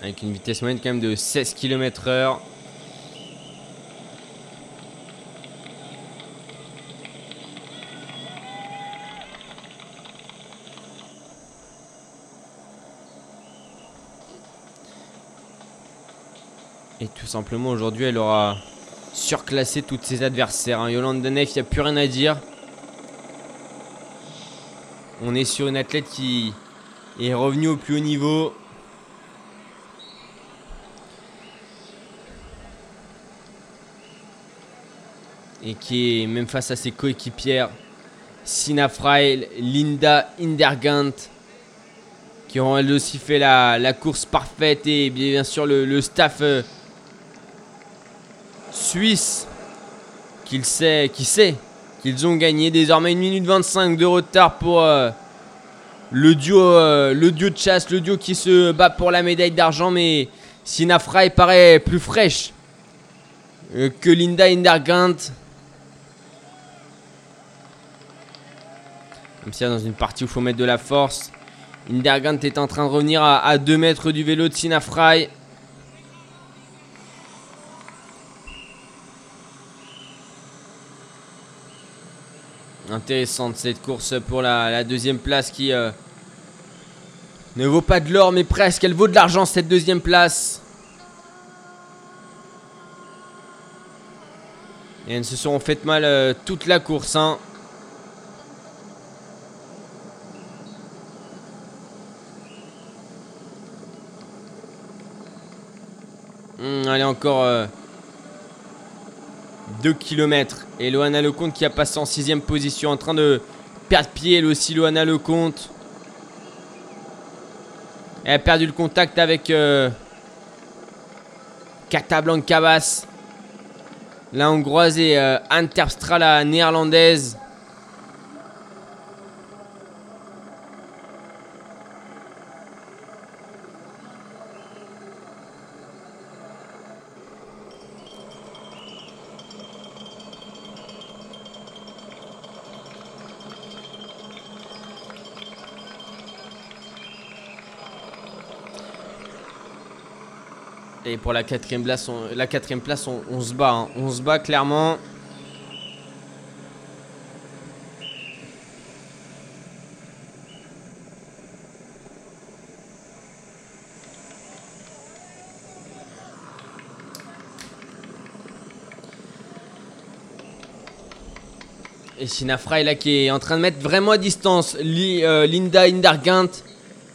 Avec une vitesse moyenne quand même de 16 km heure. Et tout simplement aujourd'hui elle aura surclassé toutes ses adversaires. hein. Yolande Neff, il n'y a plus rien à dire. On est sur une athlète qui est revenue au plus haut niveau. Et qui est même face à ses coéquipières Sina Frey, Linda Indergant qui ont elles aussi fait la, course parfaite et bien sûr le, le staff euh, suisse qu'il sait, qui sait qu'ils ont gagné désormais 1 minute 25 de retard pour euh, le, duo, euh, le duo de chasse, le duo qui se bat pour la médaille d'argent mais Sina Frey paraît plus fraîche euh, que Linda Indergant. Même si dans une partie où il faut mettre de la force. Indergant est en train de revenir à, 2 mètres du vélo de Sina Fry. Intéressante cette course pour la, deuxième place qui euh, ne vaut pas de l'or mais presque. Elle vaut de l'argent cette deuxième place. Et elles se seront faites mal euh, toute la course. hein. Hmm, allez, encore 2 km. Et Loana Lecomte qui a passé en 6ème position, en train de perdre pied, elle aussi, Loana Lecomte. Elle a perdu le contact avec euh, Casablanca-Cabas, la hongroise, et euh, Anne Terpstra, la néerlandaise. Et pour la quatrième place, on, la quatrième place, on, se bat. Hein. On se bat clairement. Et Sinafra est là qui est en train de mettre vraiment à distance euh, Linda Indargant.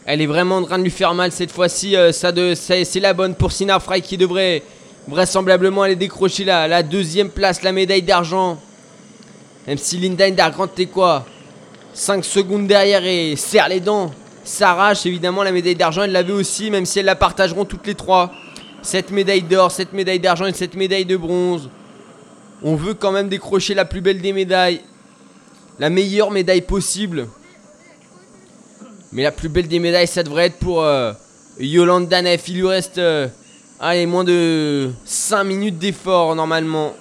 Elle est vraiment en train de lui faire mal cette fois-ci. euh, c'est, la bonne pour Sina Fry qui devrait vraisemblablement aller décrocher la, deuxième place, la médaille d'argent. Même si Linda Indergant est quoi? 5 secondes derrière et serre les dents. S'arrache évidemment la médaille d'argent. Elle l'avait aussi, même si elles la partageront toutes les trois. Cette médaille d'or, cette médaille d'argent et cette médaille de bronze. On veut quand même décrocher la plus belle des médailles. La meilleure médaille possible. Mais la plus belle des médailles, ça devrait être pour euh, Yolande Danef. Il lui reste euh, moins de 5 minutes d'effort normalement.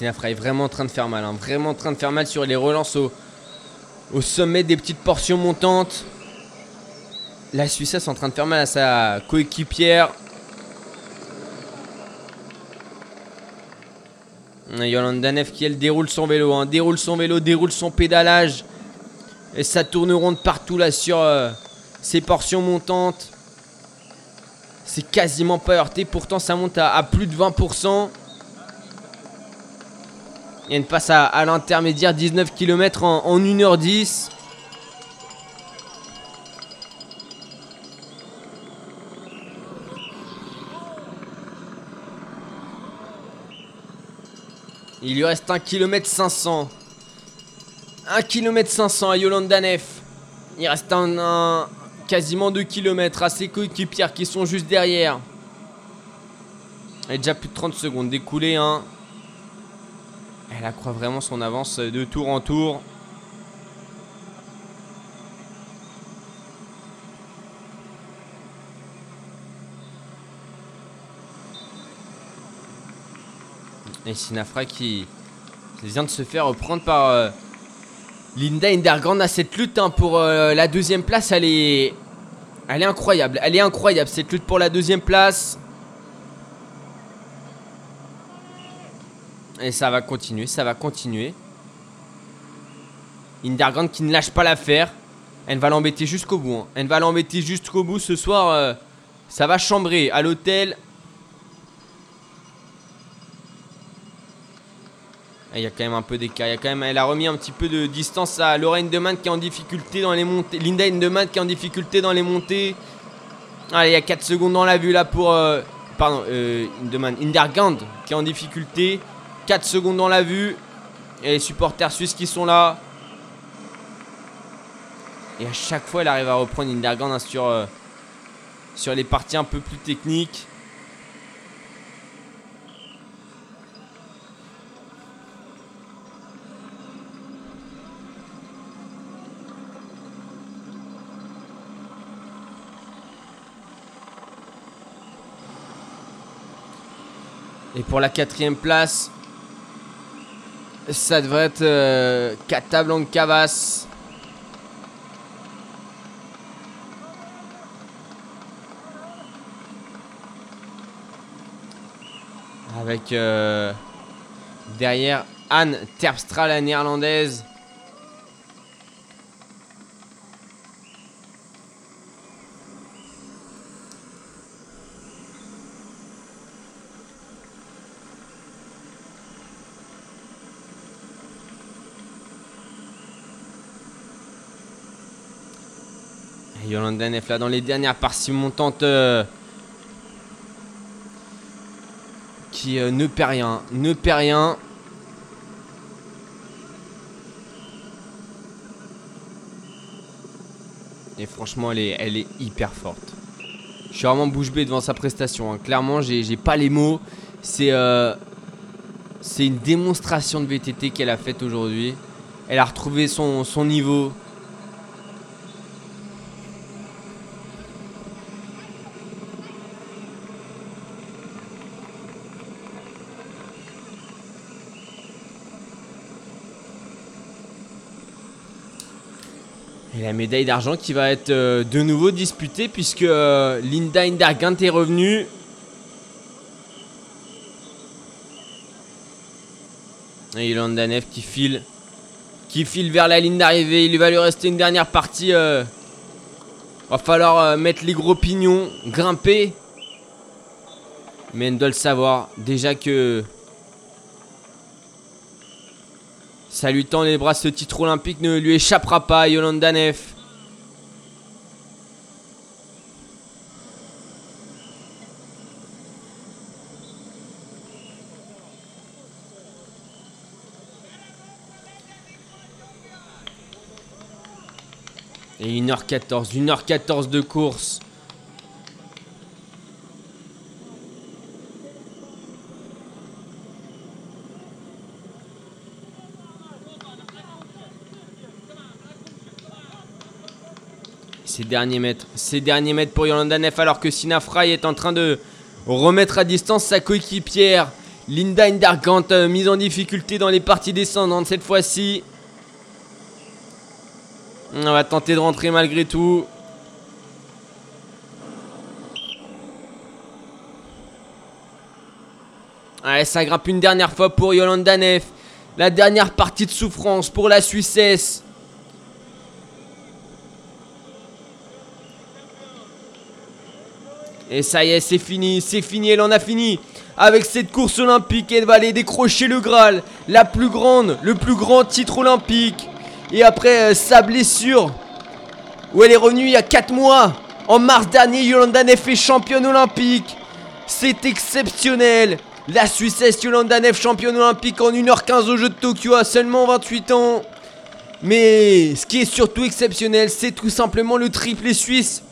Sinafra est vraiment en train de faire mal, hein, vraiment en train de faire mal sur les relances au, sommet des petites portions montantes. La Suissesse est en train de faire mal à sa coéquipière. Yolande Danef qui elle déroule son vélo, hein, déroule son vélo, déroule son pédalage. Et ça tourne ronde partout là sur euh, ces portions montantes. C'est quasiment pas heurté, pourtant ça monte à plus de 20%. Il y a une passe à, l'intermédiaire, 19 km en, en 1h10. Il lui reste 1 km 500. 1 km 500 à Yolande Danef. Il reste un, quasiment 2 km à ses coéquipières qui sont juste derrière. Est déjà plus de 30 secondes d'écoulées. Hein. Elle accroît vraiment son avance de tour en tour. Et Sinafra qui vient de se faire reprendre par euh, Linda Indergand à cette lutte hein, pour euh, la deuxième place. Elle est incroyable. Elle est incroyable cette lutte pour la deuxième place. Et ça va continuer, ça va continuer. Indergand qui ne lâche pas l'affaire. Elle va l'embêter jusqu'au bout. hein. Elle va l'embêter jusqu'au bout ce soir. euh, ça va chambrer à l'hôtel. Ah, Il y a quand même un peu d'écart. Elle a remis un petit peu de distance à Lorraine Demann qui est en difficulté dans les montées. Linda Hindemann qui est en difficulté dans les montées. Allez, il y a 4 secondes dans la vue là pour. euh, pardon, euh. Indergand qui est en difficulté. 4 secondes dans la vue. Et les supporters suisses qui sont là. Et à chaque fois, elle arrive à reprendre Indergand hein, sur, euh, sur les parties un peu plus techniques. Et pour la quatrième place, ça devrait être euh, Casablanca-Cavas. Avec euh, derrière Anne Terpstra, la néerlandaise. Danef là dans les dernières parties montantes euh, qui euh, ne perd rien, ne perd rien. Et franchement elle est, hyper forte. Je suis vraiment bouche bée devant sa prestation. hein. Clairement j'ai pas les mots. C'est euh, une démonstration de VTT qu'elle a faite aujourd'hui. Elle a retrouvé son niveau. Et la médaille d'argent qui va être euh, de nouveau disputée puisque euh, Linda Indergant est revenue. Et Yolanda Neff qui file. Qui file vers la ligne d'arrivée. Il va lui rester une dernière partie. euh. Va falloir euh, mettre les gros pignons, grimper. Mais elle doit le savoir. Déjà que. Ça lui tend les bras, ce titre olympique ne lui échappera pas, Yolanda Neff. Et 1h14, 1h14 de course. Ces derniers mètres, derniers mètres pour Yolanda Neff alors que Sina Fry est en train de remettre à distance sa coéquipière. Linda Indergant euh, mise en difficulté dans les parties descendantes cette fois-ci. On va tenter de rentrer malgré tout. Allez, ça grimpe une dernière fois pour Yolanda Neff. La dernière partie de souffrance pour la Suissesse. Et ça y est, c'est fini, c'est fini, elle en a fini. Avec cette course olympique, elle va aller décrocher le Graal, la plus grande, le plus grand titre olympique. Et après euh, sa blessure, où elle est revenue il y a 4 mois, en mars dernier, Yolanda Neff est championne olympique. C'est exceptionnel. La Suissesse Yolanda Neff, championne olympique en 1h15 au jeu de Tokyo à seulement 28 ans. Mais ce qui est surtout exceptionnel, c'est tout simplement le triplé suisse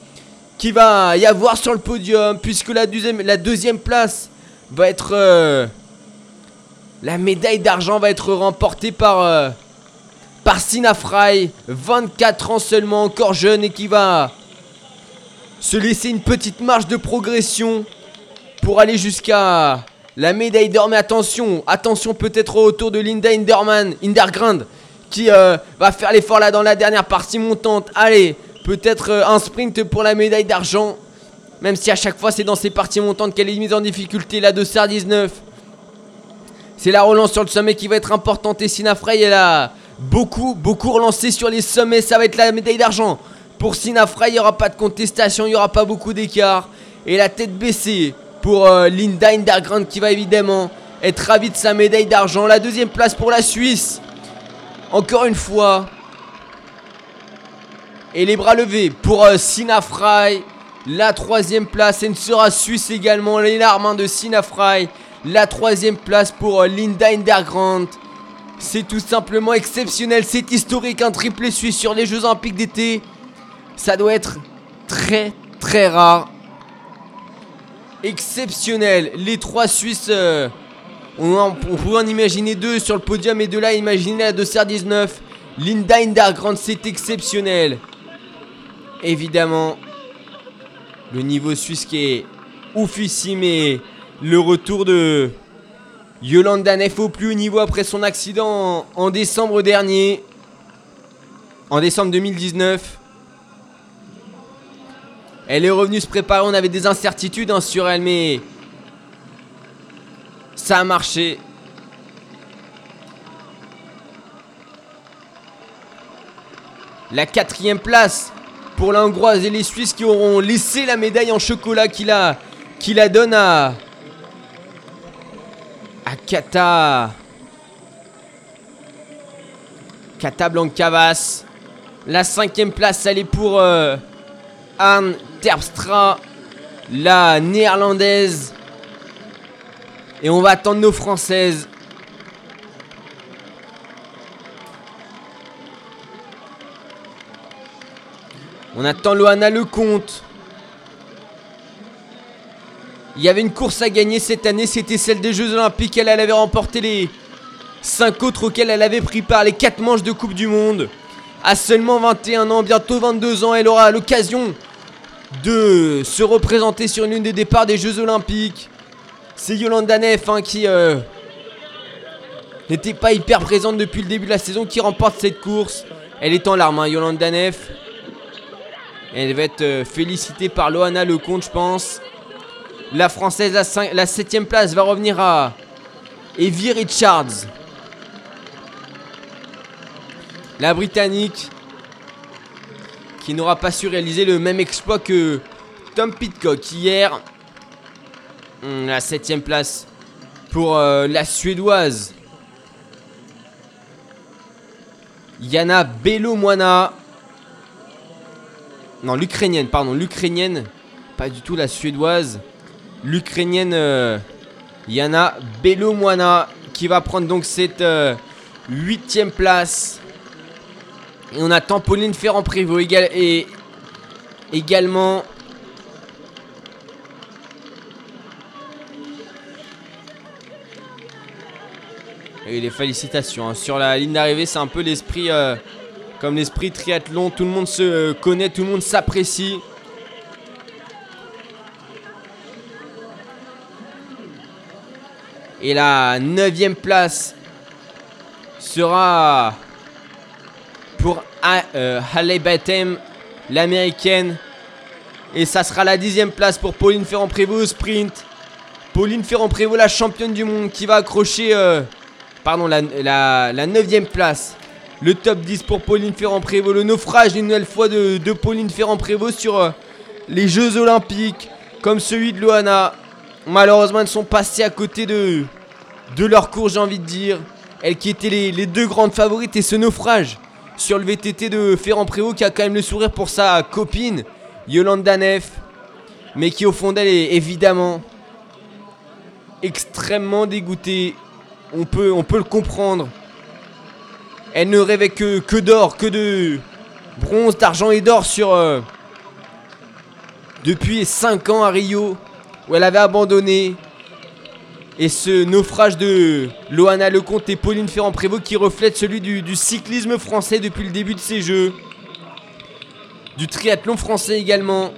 qui va y avoir sur le podium, puisque la deuxième, la deuxième place va être... euh, la médaille d'argent va être remportée par... euh, par Sina Fry, 24 ans seulement, encore jeune et qui va se laisser une petite marge de progression pour aller jusqu'à la médaille d'or. Mais attention, attention peut-être au retour de Linda Inderman, Indergrand, qui euh, va faire l'effort là dans la dernière partie montante. Allez, peut-être euh, un sprint pour la médaille d'argent. Même si à chaque fois c'est dans ces parties montantes qu'elle est mise en difficulté, la de Sar 19. C'est la relance sur le sommet qui va être importante et Sina Frey elle a beaucoup, beaucoup relancé sur les sommets. Ça va être la médaille d'argent. Pour Sina Frey, il n'y aura pas de contestation, il n'y aura pas beaucoup d'écart. Et la tête baissée pour euh, Linda Indergrand qui va évidemment être ravie de sa médaille d'argent. La deuxième place pour la Suisse. Encore une fois. Et les bras levés pour euh. La troisième place, elle sera suisse également. Les larmes de Sina Fry. La troisième place pour euh, Linda Indergrand. C'est tout simplement exceptionnel. C'est historique. Un triplé suisse sur les Jeux Olympiques d'été. Ça doit être très très rare. Exceptionnel. Les trois Suisses. euh, on, en- pouvait en imaginer deux sur le podium et de là imaginer la de CR19. Linda Indergrand, c'est exceptionnel. Évidemment, le niveau suisse qui est oufissime et le retour de Yolanda Neff au plus haut niveau après son accident en, décembre dernier. En décembre 2019. Elle est revenue se préparer, on avait des incertitudes hein, sur elle, mais ça a marché. La quatrième place pour la Hongroise et les Suisses qui auront laissé la médaille en chocolat qui la, qui donne à, à Kata. Kata Blancavas. La cinquième place, elle est pour euh, Anne Terpstra, la néerlandaise. Et on va attendre nos françaises. On attend Loana Lecomte. Il y avait une course à gagner cette année, c'était celle des Jeux Olympiques. Elle, avait remporté les 5 autres auxquels elle avait pris part, les 4 manches de Coupe du Monde. À seulement 21 ans, bientôt 22 ans, elle aura l'occasion de se représenter sur l'une des départs des Jeux Olympiques. C'est Yolanda Neff hein, qui euh, n'était pas hyper présente depuis le début de la saison qui remporte cette course. Elle est en larmes, hein, Yolande Danef. Elle va être euh, félicitée par Loana Lecomte, je pense. La française, la, 5, la 7ème place, va revenir à Evie Richards. La britannique qui n'aura pas su réaliser le même exploit que Tom Pitcock hier. Hmm, la 7ème place pour euh, la suédoise. Yana Belomwana. Non, l'ukrainienne, pardon, l'ukrainienne. Pas du tout la suédoise. L'ukrainienne euh, Yana Belomwana qui va prendre donc cette euh, huitième place. Et on attend Pauline Ferrand-Prévot et également Et les félicitations. Hein. Sur la ligne d'arrivée, c'est un peu l'esprit euh, comme l'esprit triathlon. Tout le monde se euh, connaît, tout le monde s'apprécie. Et la neuvième place sera pour euh, Halle Batem, l'américaine. Et ça sera la dixième place pour Pauline Ferrand-Prévot au sprint. Pauline Ferrand-Prévot, la championne du monde, qui va accrocher pardon, la, 9 place. Le top 10 pour Pauline Ferrand-Prévot. Le naufrage une nouvelle fois de, Pauline Ferrand-Prévot sur euh, les Jeux Olympiques, comme celui de Loana. Malheureusement, elles sont passées à côté de, leur cours, j'ai envie de dire. Elles qui étaient les, deux grandes favorites et ce naufrage sur le VTT de Ferrand-Prévot qui a quand même le sourire pour sa copine, Yolanda Neff. Mais qui au fond d'elle est évidemment extrêmement dégoûtée on peut le comprendre. Elle ne rêvait que, que d'or, que de bronze, d'argent et d'or sur... Euh, depuis 5 ans à Rio, où elle avait abandonné. Et ce naufrage de Loana Lecomte et Pauline Ferrand-Prévot qui reflète celui du, du cyclisme français depuis le début de ces jeux. Du triathlon français également.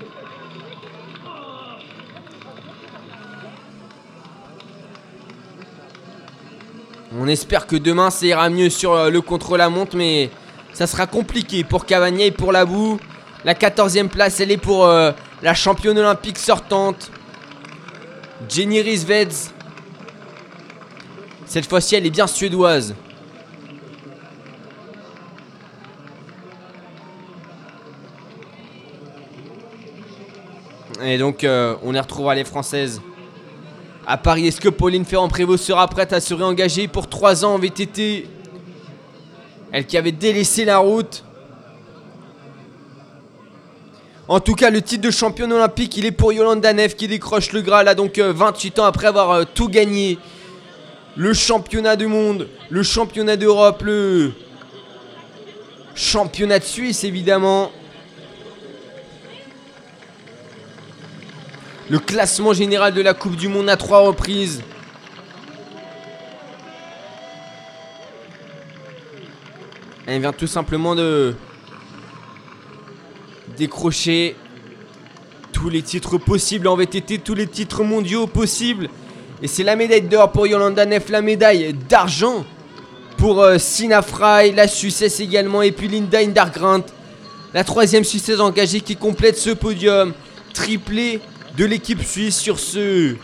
On espère que demain ça ira mieux sur euh, le contre-la-montre, mais ça sera compliqué pour Cavagna et pour la boue. La 14e place, elle est pour euh, la championne olympique sortante, Jenny Riesveds. Cette fois-ci, elle est bien suédoise. Et donc, euh, on y retrouvera les Françaises à Paris. Est-ce que Pauline Ferrand-Prévot sera prête à se réengager pour 3 ans en VTT Elle qui avait délaissé la route. En tout cas, le titre de championne olympique, il est pour Yolanda Neff qui décroche le Graal, là donc 28 euh, ans après avoir euh, tout gagné. Le championnat du monde, le championnat d'Europe, le championnat de Suisse évidemment. Le classement général de la Coupe du Monde à trois reprises. Elle vient tout simplement de décrocher tous les titres possibles en VTT, tous les titres mondiaux possibles. Et c'est la médaille d'or pour Yolanda Neff, la médaille d'argent pour euh, la Suissesse également, et puis Linda Indargrant, la troisième Suissesse engagée qui complète ce podium. Triplé de l'équipe suisse sur ce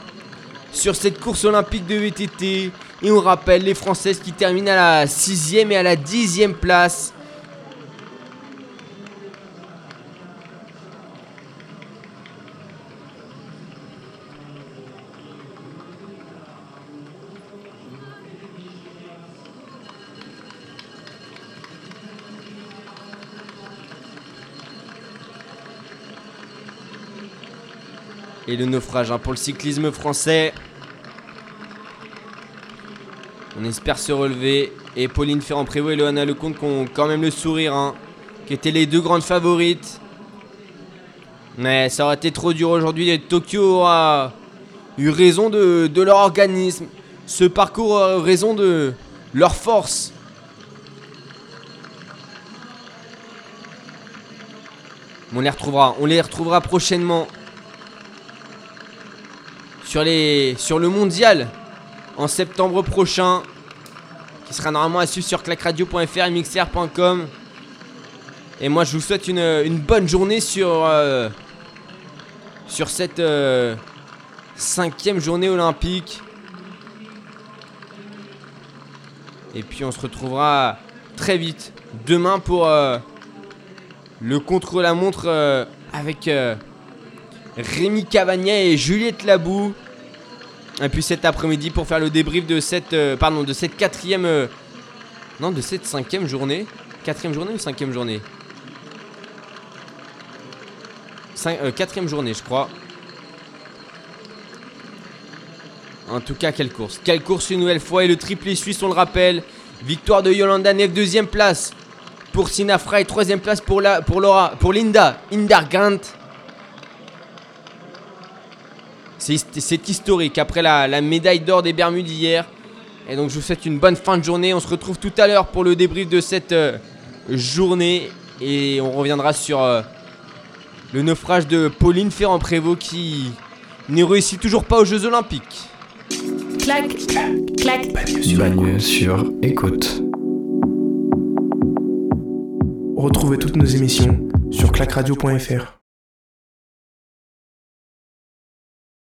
sur cette course olympique de VTT. Et on rappelle les Françaises qui terminent à la 6ème et à la 10ème place. Et le naufrage hein, pour le cyclisme français. On espère se relever. Et Pauline Ferrand-Prévot et Loana Lecomte qui ont quand même le sourire. Hein, qui étaient les deux grandes favorites. Mais ça aurait été trop dur aujourd'hui. Tokyo a eu raison de, leur organisme. Ce parcours a eu raison de leur force. On les retrouvera, on les retrouvera prochainement sur, le mondial en septembre prochain, qui sera normalement à suivre sur clacradio.fr et mixer.com. Et moi, je vous souhaite une, bonne journée sur, euh, sur cette euh, cinquième journée olympique. Et puis, on se retrouvera très vite demain pour euh, le contre-la-montre avec Rémi Cavagna et Juliette Labou. Et puis cet après-midi pour faire le débrief de cette, euh, pardon, de cette quatrième, euh, non, de cette cinquième journée. Quatrième journée ou cinquième journée euh, Quatrième journée, je crois. En tout cas, quelle course. Quelle course une nouvelle fois. Et le triplé suisse, on le rappelle. Victoire de Yolanda Neff, deuxième place pour Sina Fry, troisième place pour, la, pour, Laura, pour Linda Indargant. C'est historique après la, la médaille d'or des Bermudes hier. Et donc je vous souhaite une bonne fin de journée. On se retrouve tout à l'heure pour le débrief de cette euh, journée. Et on reviendra sur euh, le naufrage de Pauline Ferrand-Prévot qui ne réussit toujours pas aux Jeux Olympiques. clac, clac, Bagneux sur écoute. Retrouvez toutes nos émissions sur clacradio.fr.